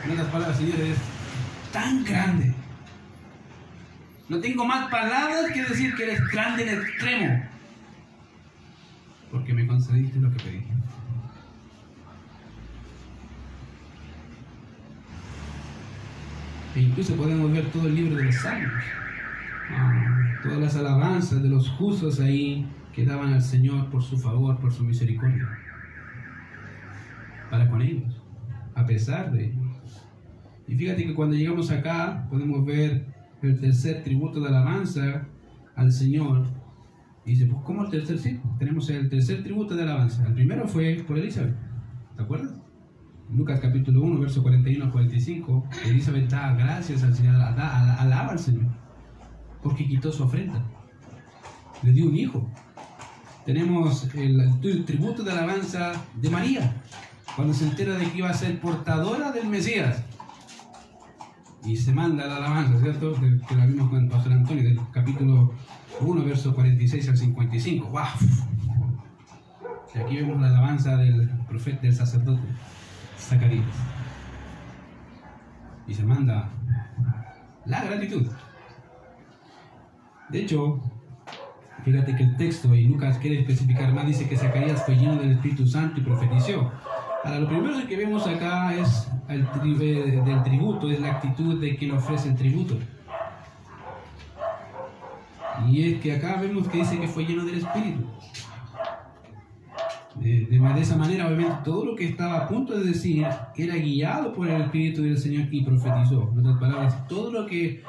En otras palabras, Señor, es tan grande no tengo más palabras que decir que eres grande en extremo. Porque me concediste lo que pedí. E incluso podemos ver todo el libro de los salmos. Ah, todas las alabanzas de los justos ahí que daban al Señor por su favor, por su misericordia. Para con ellos, a pesar de ellos. Y fíjate que cuando llegamos acá podemos ver el tercer tributo de alabanza al Señor. Y dice, pues ¿cómo el tercer? Sí, tenemos el tercer tributo de alabanza. El primero fue por Elizabeth, ¿te acuerdas? Lucas capítulo 1, verso 41 al 45, Elizabeth da gracias al Señor, da, alaba al Señor, porque quitó su ofrenda, le dio un hijo. Tenemos el, el tributo de alabanza de María, cuando se entera de que iba a ser portadora del Mesías y se manda la alabanza, ¿cierto? Que la vimos con el pastor Antonio, del capítulo 1, verso 46 al 55. ¡Wow! Y aquí vemos la alabanza del profeta, del sacerdote, Zacarías. Y se manda la gratitud. De hecho, fíjate que el texto, y Lucas quiere especificar más, dice que Zacarías fue lleno del Espíritu Santo y profetizó. Ahora, lo primero que vemos acá es el del tributo, es la actitud de quien ofrece el tributo. Y es que acá vemos que dice que fue lleno del Espíritu. De, de, esa manera, obviamente, todo lo que estaba a punto de decir era guiado por el Espíritu del Señor y profetizó. En otras palabras, todo lo que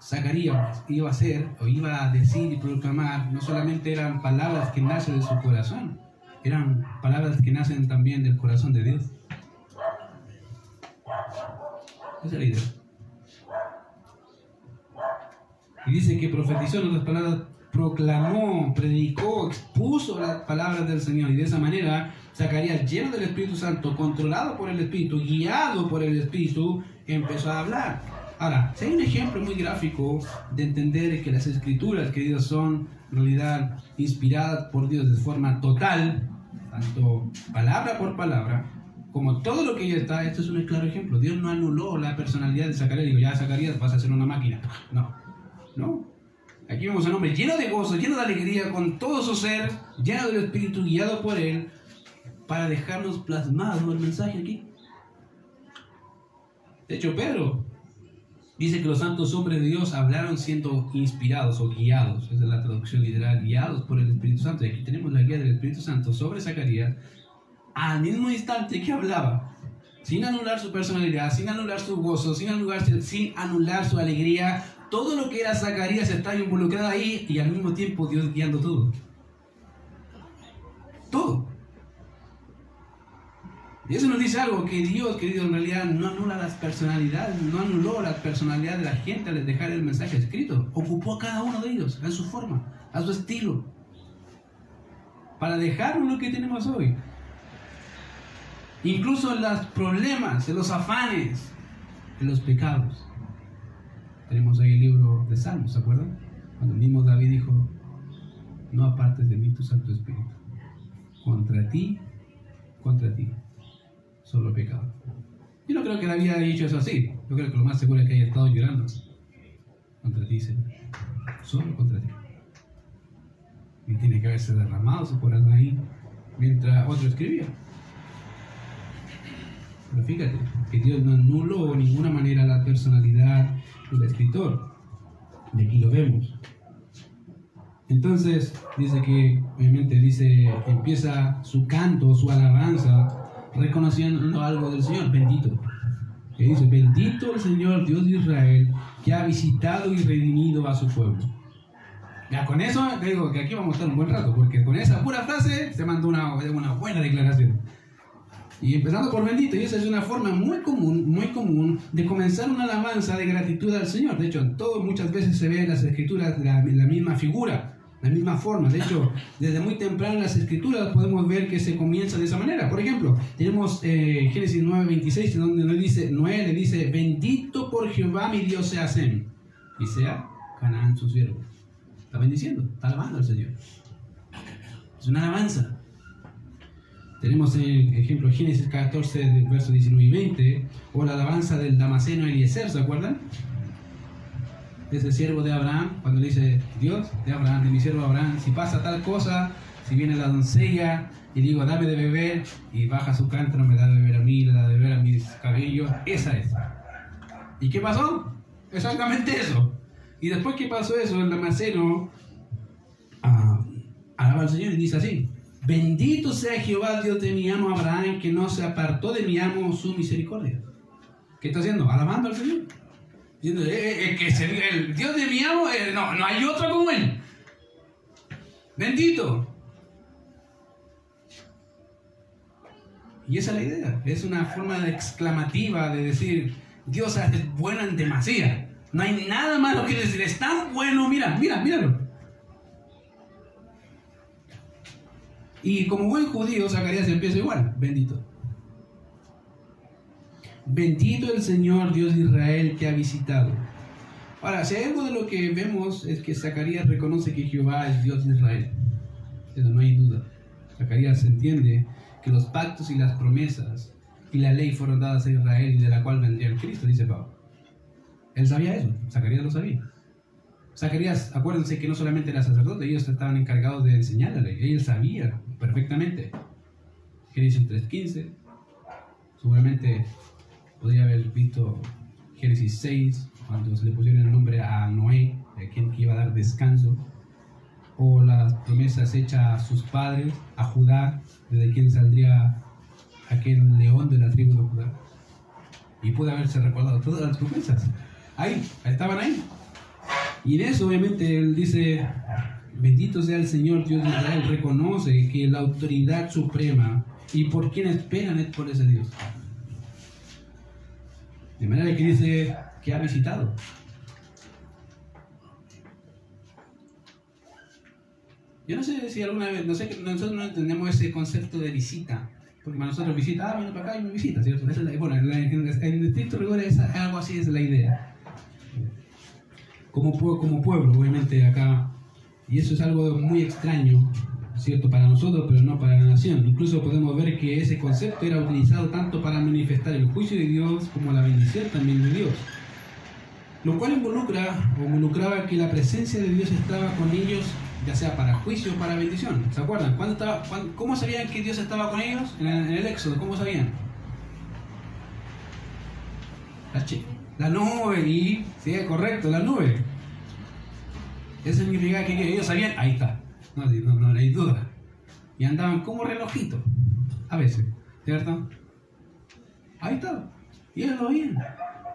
Zacarías iba a hacer o iba a decir y proclamar no solamente eran palabras que nacen de su corazón, eran palabras que nacen también del corazón de Dios. Esa es la idea. Y dice que profetizó en otras palabras, proclamó, predicó, expuso las palabras del Señor. Y de esa manera, Zacarías, lleno del Espíritu Santo, controlado por el Espíritu, guiado por el Espíritu, empezó a hablar. Ahora, si hay un ejemplo muy gráfico de entender que las escrituras, queridos, son en realidad inspiradas por Dios de forma total, tanto palabra por palabra, como todo lo que ya está, esto es un claro ejemplo. Dios no anuló la personalidad de Zacarías. Digo, ya Zacarías vas a ser una máquina. No, no. Aquí vemos a un hombre lleno de gozo, lleno de alegría, con todo su ser, lleno del Espíritu, guiado por Él, para dejarnos plasmado el mensaje aquí. De hecho, Pedro dice que los santos hombres de Dios hablaron siendo inspirados o guiados, esa es la traducción literal, guiados por el Espíritu Santo. Y aquí tenemos la guía del Espíritu Santo sobre Zacarías, al mismo instante que hablaba, sin anular su personalidad, sin anular su gozo, sin anular, sin anular su alegría, todo lo que era Zacarías estaba involucrado ahí y al mismo tiempo Dios guiando todo. Todo. Y eso nos dice algo, que Dios, querido, en realidad no anula las personalidades, no anuló la personalidad de la gente al dejar el mensaje escrito. Ocupó a cada uno de ellos, a su forma, a su estilo, para dejarnos lo que tenemos hoy. Incluso en los problemas, en los afanes, en los pecados. Tenemos ahí el libro de Salmos, ¿se acuerdan? Cuando mismo David dijo, no apartes de mí tu Santo Espíritu. Contra ti, contra ti, solo pecado. Yo no creo que David haya dicho eso así. Yo creo que lo más seguro es que haya estado llorando. Contra ti. Solo contra ti. Y tiene que haberse derramado su corazón ahí mientras otro escribía. Pero fíjate, que Dios no anuló de ninguna manera la personalidad del escritor. De aquí lo vemos. Entonces, dice que, obviamente, dice, empieza su canto, su alabanza, reconociendo algo del Señor, bendito. Que dice, bendito el Señor Dios de Israel, que ha visitado y redimido a su pueblo. Ya con eso, te digo que aquí vamos a estar un buen rato, porque con esa pura frase se mandó una, una buena declaración. Y empezando por bendito, y esa es una forma muy común, muy común de comenzar una alabanza de gratitud al Señor. De hecho, todo muchas veces se ve en las escrituras la misma figura, la misma forma. De hecho, desde muy temprano en las escrituras podemos ver que se comienza de esa manera. Por ejemplo, tenemos eh, Génesis 9:26, donde nos dice, Noé le dice, bendito por Jehová mi Dios sea Sem, y sea Canaán su siervo. Está bendiciendo, está alabando al Señor. Es una alabanza. Tenemos el ejemplo Génesis 14, versos 19 y 20, o la alabanza del Damaseno Eliezer, ¿se acuerdan? Ese siervo de Abraham, cuando le dice, Dios de Abraham, de mi siervo Abraham, si pasa tal cosa, si viene la doncella y digo, dame de beber, y baja su cántaro, me da de beber a mí, le da de beber a mis cabellos, esa es. ¿Y qué pasó? Exactamente eso. Y después que pasó eso, el Damaseno ah, alaba al Señor y dice así, Bendito sea Jehová, Dios de mi amo Abraham, que no se apartó de mi amo su misericordia. ¿Qué está haciendo? Alabando al Señor. Diciendo, eh, eh, que el Dios de mi amo, eh, no, no hay otro como él. Bendito. Y esa es la idea. Es una forma exclamativa de decir, Dios es bueno en demasía. No hay nada malo que decir. Es tan bueno, mira, mira, míralo. Y como buen judío, Zacarías empieza igual, bendito. Bendito el Señor Dios de Israel que ha visitado. Ahora, si algo de lo que vemos es que Zacarías reconoce que Jehová es Dios de Israel. Eso no hay duda. Zacarías entiende que los pactos y las promesas y la ley fueron dadas a Israel y de la cual vendría el Cristo, dice Pablo. Él sabía eso, Zacarías lo sabía. Zacarías, acuérdense que no solamente era sacerdote, ellos estaban encargados de enseñar la ley, ellos sabían perfectamente. Génesis 3.15, seguramente podría haber visto Génesis 6, cuando se le pusieron el nombre a Noé, a quien iba a dar descanso, o las promesas hechas a sus padres, a Judá, desde quien saldría aquel león de la tribu de Judá. Y puede haberse recordado todas las promesas. Ahí, estaban ahí. Y en eso obviamente él dice, bendito sea el Señor Dios de Israel, reconoce que la autoridad suprema y por quien esperan es por ese Dios. De manera que dice que ha visitado. Yo no sé si alguna vez, no sé que nosotros no entendemos ese concepto de visita. Porque para nosotros visita, ah, viene para acá y me visita, ¿cierto? Esa es la, bueno, en, en, en rigor es algo así es la idea. Como, como pueblo, obviamente acá, y eso es algo muy extraño, ¿cierto? Para nosotros, pero no para la nación. Incluso podemos ver que ese concepto era utilizado tanto para manifestar el juicio de Dios como la bendición también de Dios. Lo cual involucra o involucraba que la presencia de Dios estaba con ellos ya sea para juicio o para bendición. ¿Se acuerdan? ¿Cuándo estaba, ¿Cómo sabían que Dios estaba con ellos? En el, Éxodo, ¿cómo sabían? La, la nube, y sí, correcto, la nube. Eso significa que ellos sabían, ahí está, no, no, no hay duda. Y andaban como relojito, a veces, ¿cierto? Ahí está, y ellos lo veían.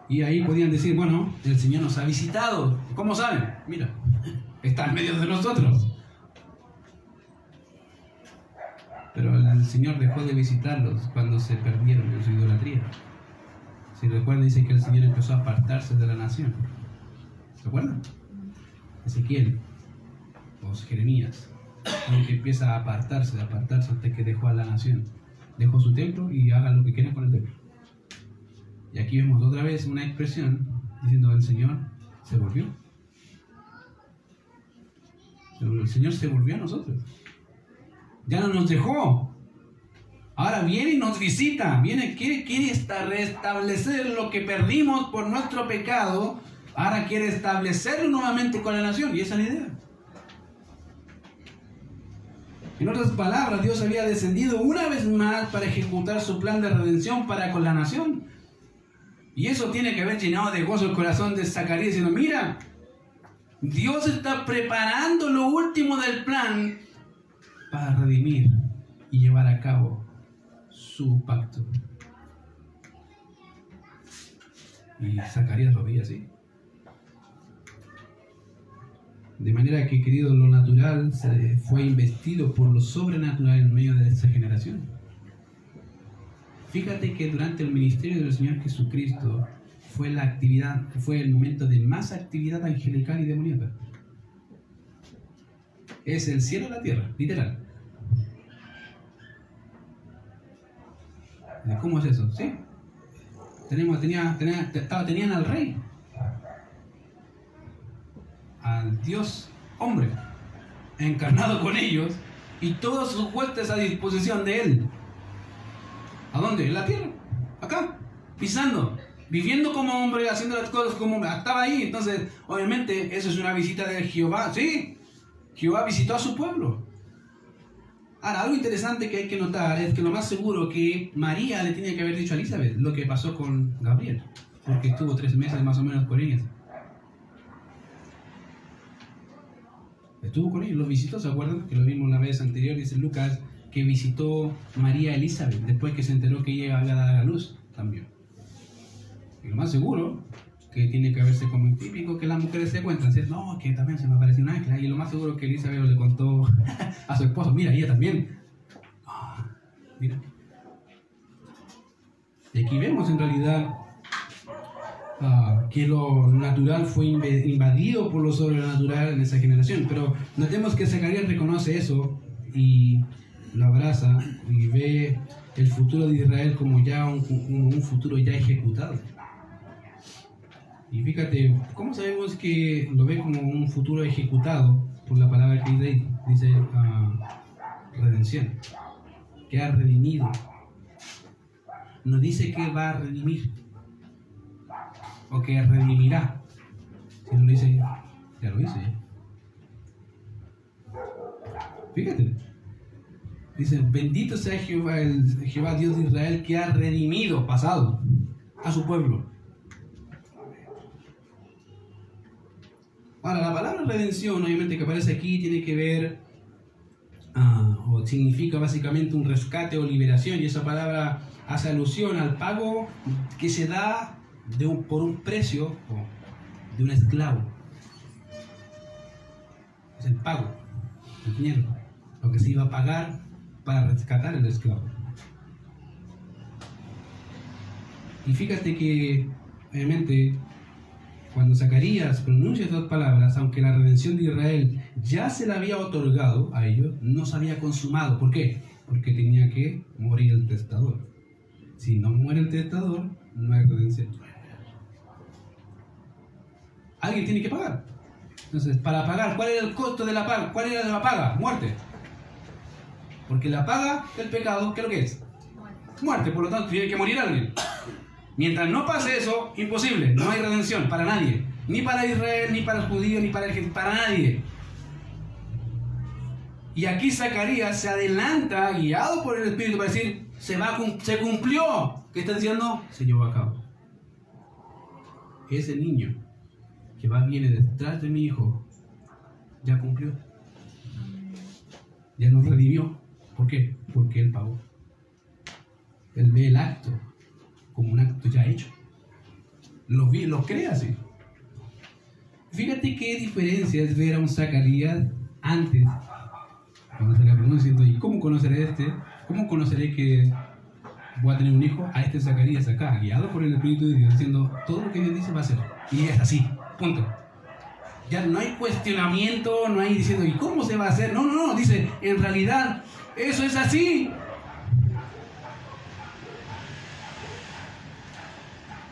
Y ahí podían decir, bueno, el Señor nos ha visitado. ¿Cómo saben? Mira, está en medio de nosotros. Pero el Señor dejó de visitarlos cuando se perdieron en su idolatría. Si recuerdan, dice que el Señor empezó a apartarse de la nación. ¿Se acuerdan? Ezequiel o Jeremías, que empieza a apartarse, a apartarse hasta que dejó a la nación. Dejó su templo y haga lo que quiera con el templo. Y aquí vemos otra vez una expresión diciendo el Señor se volvió. El Señor se volvió a nosotros. Ya no nos dejó. Ahora viene y nos visita. Viene, quiere, quiere restablecer lo que perdimos por nuestro pecado. Ahora quiere establecerlo nuevamente con la nación. Y esa es la idea. En otras palabras, Dios había descendido una vez más para ejecutar su plan de redención para con la nación. Y eso tiene que haber llenado de gozo el corazón de Zacarías diciendo, mira, Dios está preparando lo último del plan para redimir y llevar a cabo su pacto. Y Zacarías lo veía así. De manera que, querido, lo natural fue investido por lo sobrenatural en medio de esta generación. Fíjate que durante el ministerio del Señor Jesucristo, fue la actividad, fue el momento de más actividad angelical y demoníaca. Es el cielo y la tierra, literal. ¿Cómo es eso? ¿Sí? Tenemos, tenía, tenía, tenían al rey, al Dios hombre, encarnado con ellos, y todos sus huestes a disposición de él. ¿A dónde? En la tierra, acá, pisando viviendo como hombre, haciendo las cosas como hombre. Estaba ahí, entonces, obviamente, eso es una visita de Jehová. Sí, Jehová visitó a su pueblo. Ahora, algo interesante que hay que notar es que lo más seguro que María le tiene que haber dicho a Elizabeth lo que pasó con Gabriel, porque estuvo tres meses más o menos con ellos. Estuvo con ellos, los visitó, ¿se acuerdan? Que lo vimos la vez anterior, dice Lucas, que visitó María Elizabeth después que se enteró que ella había dado la luz también. Y lo más seguro que tiene que verse como que las mujeres se cuentan, ¿cierto? No, que también se me apareció un ángel. Y lo más seguro que Elizabeth le contó a su esposo, mira, ella también. Ah, mira. Y aquí vemos en realidad ah, que lo natural fue invadido por lo sobrenatural en esa generación. Pero notemos que Zacarías reconoce eso y lo abraza y ve el futuro de Israel como ya un, un futuro ya ejecutado. Y fíjate, ¿cómo sabemos que lo ve como un futuro ejecutado por la palabra que dice, dice ah, redención? Que ha redimido. No dice que va a redimir o que redimirá, sino dice, ya lo hice. Fíjate. Dice, bendito sea Jehová, el Jehová Dios de Israel que ha redimido, pasado, a su pueblo Ahora, la palabra redención, obviamente que aparece aquí, tiene que ver, ah, o significa básicamente un rescate o liberación, y esa palabra hace alusión al pago que se da de por un precio de un esclavo. Es el pago, el dinero, lo que se iba a pagar para rescatar al esclavo. Y fíjate que, obviamente, cuando Zacarías pronuncia estas palabras, aunque la redención de Israel ya se la había otorgado a ellos, no se había consumado. ¿Por qué? Porque tenía que morir el testador. Si no muere el testador, no hay redención. Alguien tiene que pagar. Entonces, para pagar, ¿cuál era el costo de la paga? ¿Cuál era la paga? Muerte. Porque la paga del pecado, ¿qué es lo que es? Muerte, por lo tanto, tiene que morir alguien. Mientras no pase eso, imposible, no hay redención para nadie. Ni para Israel, ni para los judíos, ni para el para nadie. Y aquí Zacarías se adelanta, guiado por el Espíritu, para decir, se, va, se cumplió. ¿Qué está diciendo? Se llevó a cabo. Ese niño va viene detrás de mi hijo, ya cumplió. Ya nos redimió. ¿Por qué? Porque él pagó. Él ve el acto como un acto ya hecho. Lo, lo cree así. Fíjate qué diferencia es ver a un Zacarías antes, cuando se le pregunta ¿y cómo conoceré a este? ¿Cómo conoceré que voy a tener un hijo? A este Zacarías acá, guiado por el Espíritu de Dios, diciendo todo lo que Dios dice va a ser. Y es así, punto. Ya no hay cuestionamiento, no hay diciendo, ¿y cómo se va a hacer? No, no, no, dice, en realidad, eso es así.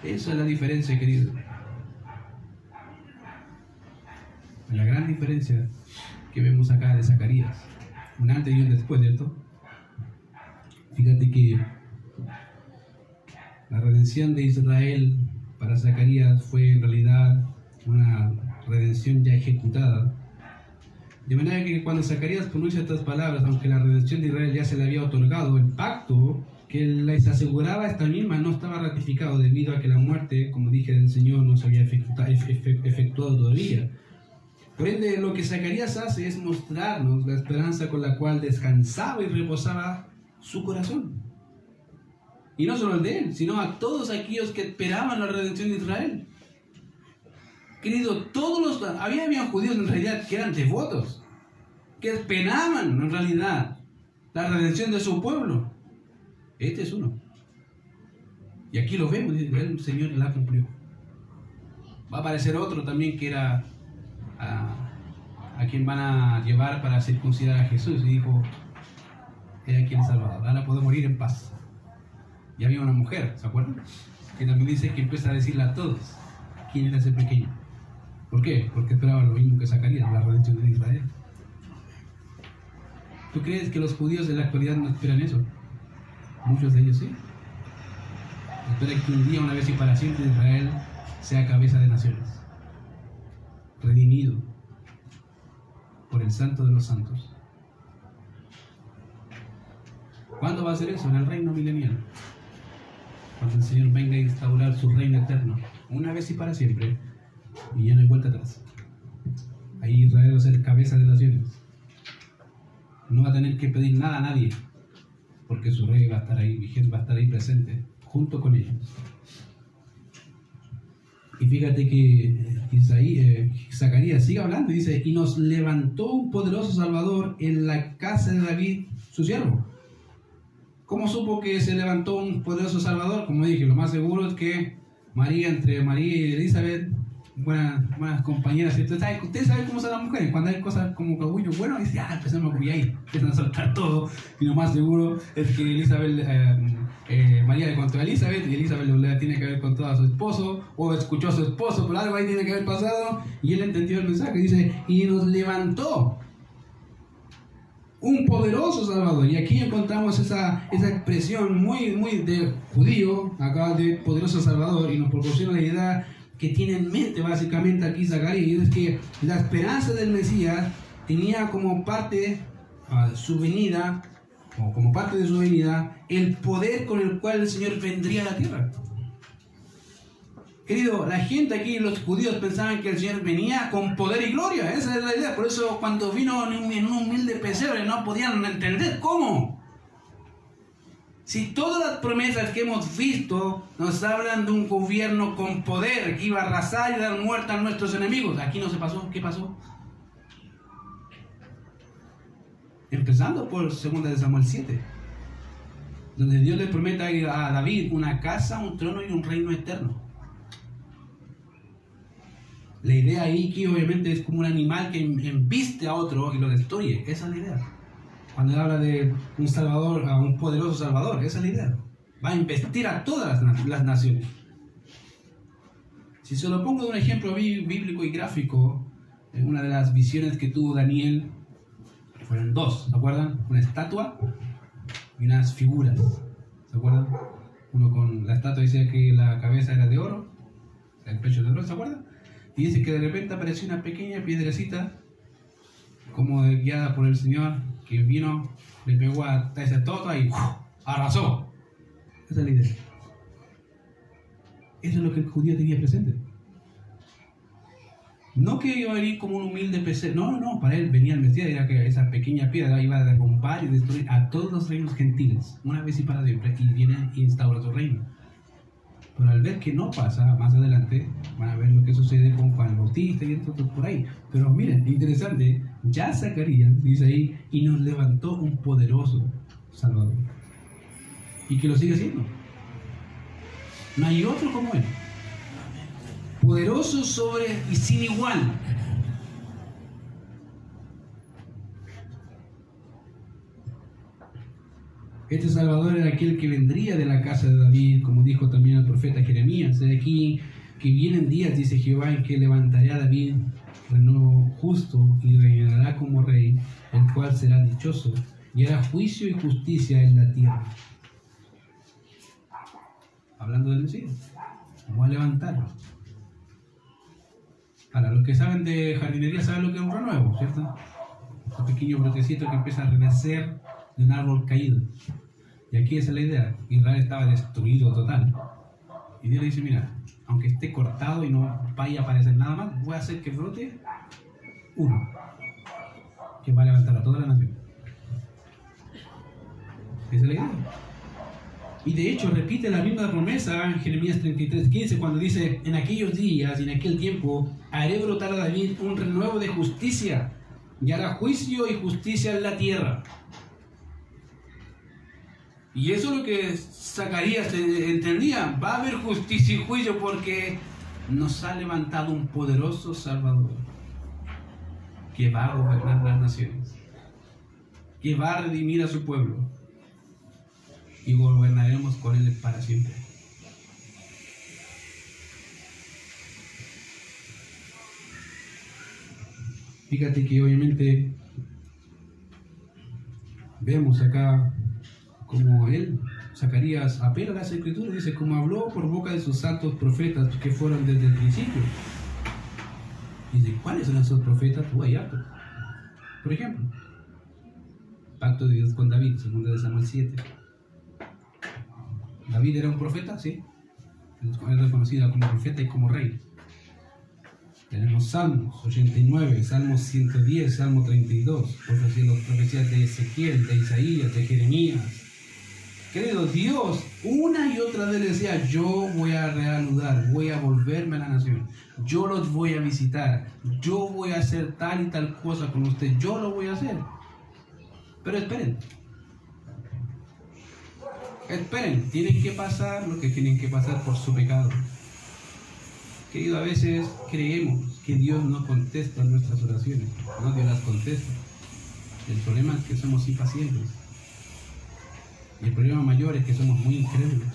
Esa es la diferencia, querido. La gran diferencia que vemos acá de Zacarías. Un antes y un después, ¿cierto? Fíjate que la redención de Israel para Zacarías fue en realidad una redención ya ejecutada. De manera que cuando Zacarías pronuncia estas palabras, aunque la redención de Israel ya se le había otorgado, el pacto que les aseguraba esta misma no estaba ratificado debido a que la muerte, como dije, del Señor no se había efectuado todavía. Por ende, lo que Zacarías hace es mostrarnos la esperanza con la cual descansaba y reposaba su corazón. Y no solo el de él, sino a todos aquellos que esperaban la redención de Israel. Querido, todos los... Había, había judíos en realidad que eran devotos, que esperaban en realidad la redención de su pueblo. Este es uno. Y aquí lo vemos, el Señor la cumplió. Va a aparecer otro también que era a, quien van a llevar para circuncidar a Jesús. Y dijo, he aquí el Salvador, ahora puedo morir en paz. Y había una mujer, ¿se acuerdan? Que también dice que empieza a decirle a todos quién era ese pequeño. ¿Por qué? Porque esperaba lo mismo que Zacarías, la redención de Israel. ¿Tú crees que los judíos de la actualidad no esperan eso? Muchos de ellos sí. Espera que un día, una vez y para siempre, Israel sea cabeza de naciones, redimido por el Santo de los Santos. ¿Cuándo va a ser eso? En el reino milenial. Cuando el Señor venga a instaurar su reino eterno, una vez y para siempre, y ya no hay vuelta atrás. Ahí Israel va a ser cabeza de naciones. No va a tener que pedir nada a nadie porque su rey va a estar ahí vigente, va a estar ahí presente, junto con ellos. Y fíjate que Isaí, eh, Zacarías sigue hablando y dice, y nos levantó un poderoso Salvador en la casa de David, su siervo. ¿Cómo supo que se levantó un poderoso Salvador? Como dije, lo más seguro es que María, entre María y Elizabeth, buenas, buenas compañeras. Ustedes usted sabe cómo son las mujeres. Cuando hay cosas como cagullo bueno, dice, ah, empezamos a ahí. Empiezan a soltar todo. Y lo más seguro es que Elizabeth, eh, eh, María le contó a Elizabeth y Elizabeth le tiene que haber contado a su esposo o escuchó a su esposo, pero algo ahí tiene que haber pasado. Y él entendió el mensaje. Dice, y nos levantó un poderoso Salvador. Y aquí encontramos esa, esa expresión muy, muy de judío, acá de poderoso Salvador, y nos proporciona la idea que tiene en mente básicamente aquí Zacarías es que la esperanza del Mesías tenía como parte uh, su venida, o como parte de su venida, el poder con el cual el Señor vendría a la tierra. Querido, la gente aquí, los judíos pensaban que el Señor venía con poder y gloria, esa es la idea. Por eso cuando vino en un humilde pesebre no podían entender cómo. Si todas las promesas que hemos visto nos hablan de un gobierno con poder que iba a arrasar y dar muerte a nuestros enemigos, aquí no se pasó, ¿qué pasó? Empezando por 2 de Samuel 7, donde Dios le promete a David una casa, un trono y un reino eterno. La idea ahí que obviamente es como un animal que embiste a otro y lo destruye. Esa es la idea. Cuando él habla de un salvador, a un poderoso salvador, esa es la idea. Va a investir a todas las, naciones. Si se lo pongo de un ejemplo bíblico y gráfico, en una de las visiones que tuvo Daniel, fueron dos, ¿se acuerdan? Una estatua y unas figuras, ¿se acuerdan? Uno con la estatua dice que la cabeza era de oro, el pecho de oro, ¿se acuerdan? Y dice que de repente apareció una pequeña piedrecita, como guiada por el Señor, que vino, le pegó a ese toto y arrasó. Esa es la idea. Eso es lo que el judío tenía presente. No que iba a venir como un humilde PC, no, no, para él venía el Mesías, era que esa pequeña piedra iba a derrumbar y destruir a todos los reinos gentiles, una vez y para siempre, y viene e instaura su reino. Pero al ver que no pasa, más adelante van a ver lo que sucede con Juan Bautista y otros por ahí. Pero miren, interesante, ya Zacarías dice ahí, y nos levantó un poderoso Salvador. Y que lo sigue siendo. No hay otro como él. Poderoso sobre y sin igual. Este Salvador era aquel que vendría de la casa de David, como dijo también el profeta Jeremías. De aquí que vienen días, dice Jehová, en que levantaré a David renuevo justo y reinará como rey, el cual será dichoso y hará juicio y justicia en la tierra. Hablando del Mesías, vamos a levantarlo. Para los que saben de jardinería, saben lo que es un renuevo, ¿cierto? Un pequeño brotecito que empieza a renacer de un árbol caído. Y aquí esa es la idea. Israel estaba destruido total. Y Dios le dice, mira, aunque esté cortado y no vaya a aparecer nada más, voy a hacer que brote uno, que va a levantar a toda la nación. Esa es la idea. Y de hecho repite la misma promesa en Jeremías 33, 15, cuando dice, en aquellos días y en aquel tiempo haré brotar a David un renuevo de justicia y hará juicio y justicia en la tierra. Y eso es lo que Zacarías entendía. Va a haber justicia y juicio porque nos ha levantado un poderoso Salvador que va a gobernar las naciones, que va a redimir a su pueblo y gobernaremos con él para siempre. Fíjate que obviamente vemos acá como él, Zacarías, apela a las escrituras, dice, como habló por boca de sus santos profetas que fueron desde el principio. Dice, ¿cuáles son esos profetas? Tú hay Por ejemplo, pacto de Dios con David, segundo de Samuel 7. David era un profeta, sí. Es reconocido como profeta y como rey. Tenemos Salmos 89, Salmos 110, Salmo 32, profecías de Ezequiel, de Isaías, de Jeremías, Querido, Dios una y otra vez decía, yo voy a reanudar, voy a volverme a la nación, yo los voy a visitar, yo voy a hacer tal y tal cosa con usted, yo lo voy a hacer. Pero esperen, esperen, tienen que pasar lo que tienen que pasar por su pecado. Querido, a veces creemos que Dios no contesta nuestras oraciones, no Dios las contesta. El problema es que somos impacientes. Y el problema mayor es que somos muy incrédulos.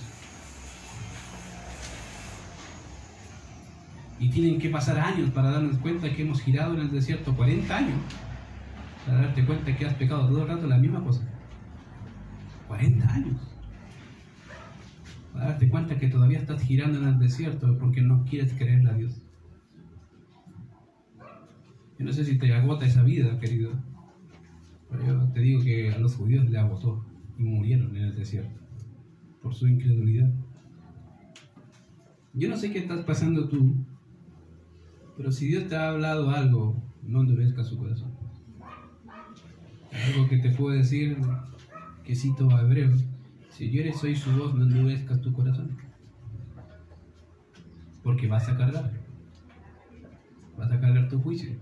Y tienen que pasar años para darnos cuenta que hemos girado en el desierto 40 años. Para darte cuenta que has pecado todo el rato la misma cosa. 40 años. Para darte cuenta que todavía estás girando en el desierto porque no quieres creerle a Dios. Yo no sé si te agota esa vida, querido. Pero yo te digo que a los judíos le agotó murieron en el desierto por su incredulidad. Yo no sé qué estás pasando tú, pero si Dios te ha hablado algo, no endurezca su corazón. Algo que te puedo decir, que cito a Hebreos, si yo eres soy su voz, no endurezcas tu corazón. Porque vas a cargar. Vas a cargar tu juicio.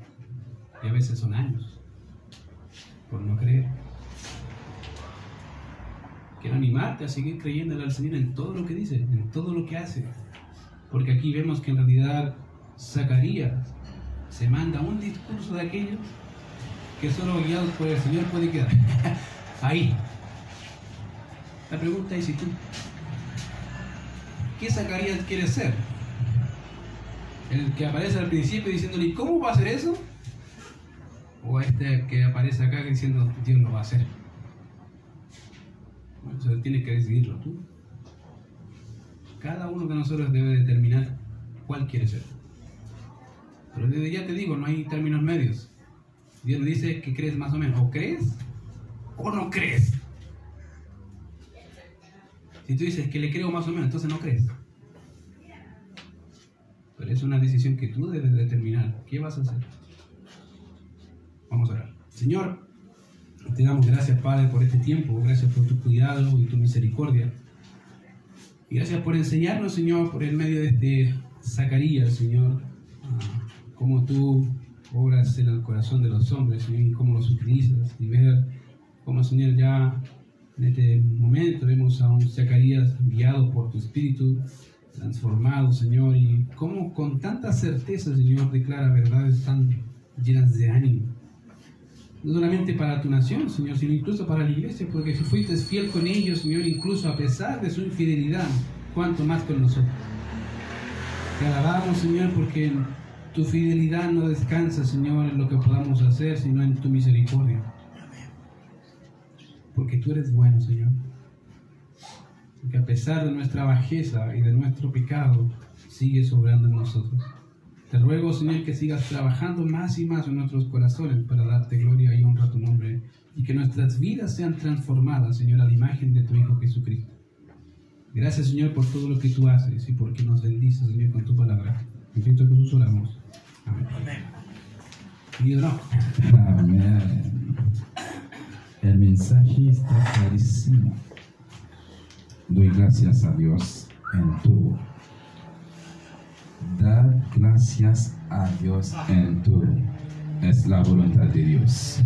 Y a veces son años por no creer. Quiero animarte a seguir creyéndole al Señor en todo lo que dice, en todo lo que hace. Porque aquí vemos que en realidad Zacarías se manda un discurso de aquellos que solo guiados por el Señor puede quedar. Ahí. La pregunta es si tú, ¿qué Zacarías quiere ser? El que aparece al principio diciéndole, ¿cómo va a hacer eso? O este que aparece acá diciendo, Dios lo va a hacer. Eso tienes que decidirlo tú. Cada uno de nosotros debe determinar cuál quiere ser. Pero desde ya te digo, no hay términos medios. Dios dice que crees más o menos. O crees o no crees. Si tú dices que le creo más o menos, entonces no crees. Pero es una decisión que tú debes determinar. ¿Qué vas a hacer? Vamos a orar. Señor, te damos gracias, Padre, por este tiempo. Gracias por tu cuidado y tu misericordia. Y gracias por enseñarnos, Señor, por el medio de este Zacarías, Señor, ah, cómo tú obras en el corazón de los hombres, Señor, y cómo los utilizas. Y ver cómo, Señor, ya en este momento vemos a un Zacarías guiado por tu Espíritu, transformado, Señor, y cómo con tanta certeza, Señor, declara verdades tan llenas de ánimo. No solamente para tu nación, Señor, sino incluso para la iglesia, porque si fuiste fiel con ellos, Señor, incluso a pesar de su infidelidad, cuanto más con nosotros. Te alabamos, Señor, porque tu fidelidad no descansa, Señor, en lo que podamos hacer, sino en tu misericordia. Porque tú eres bueno, Señor. Porque a pesar de nuestra bajeza y de nuestro pecado, sigues obrando en nosotros. Te ruego, Señor, que sigas trabajando más y más en nuestros corazones para darte gloria y honra a tu nombre y que nuestras vidas sean transformadas, Señor, a la imagen de tu Hijo Jesucristo. Gracias, Señor, por todo lo que tú haces y porque nos bendices, Señor, con tu palabra. En Cristo Jesús oramos. Amén. Amén. no. Amén. El mensaje está clarísimo. Doy gracias a Dios en todo. Dar gracias a Dios en todo. Es la voluntad de Dios.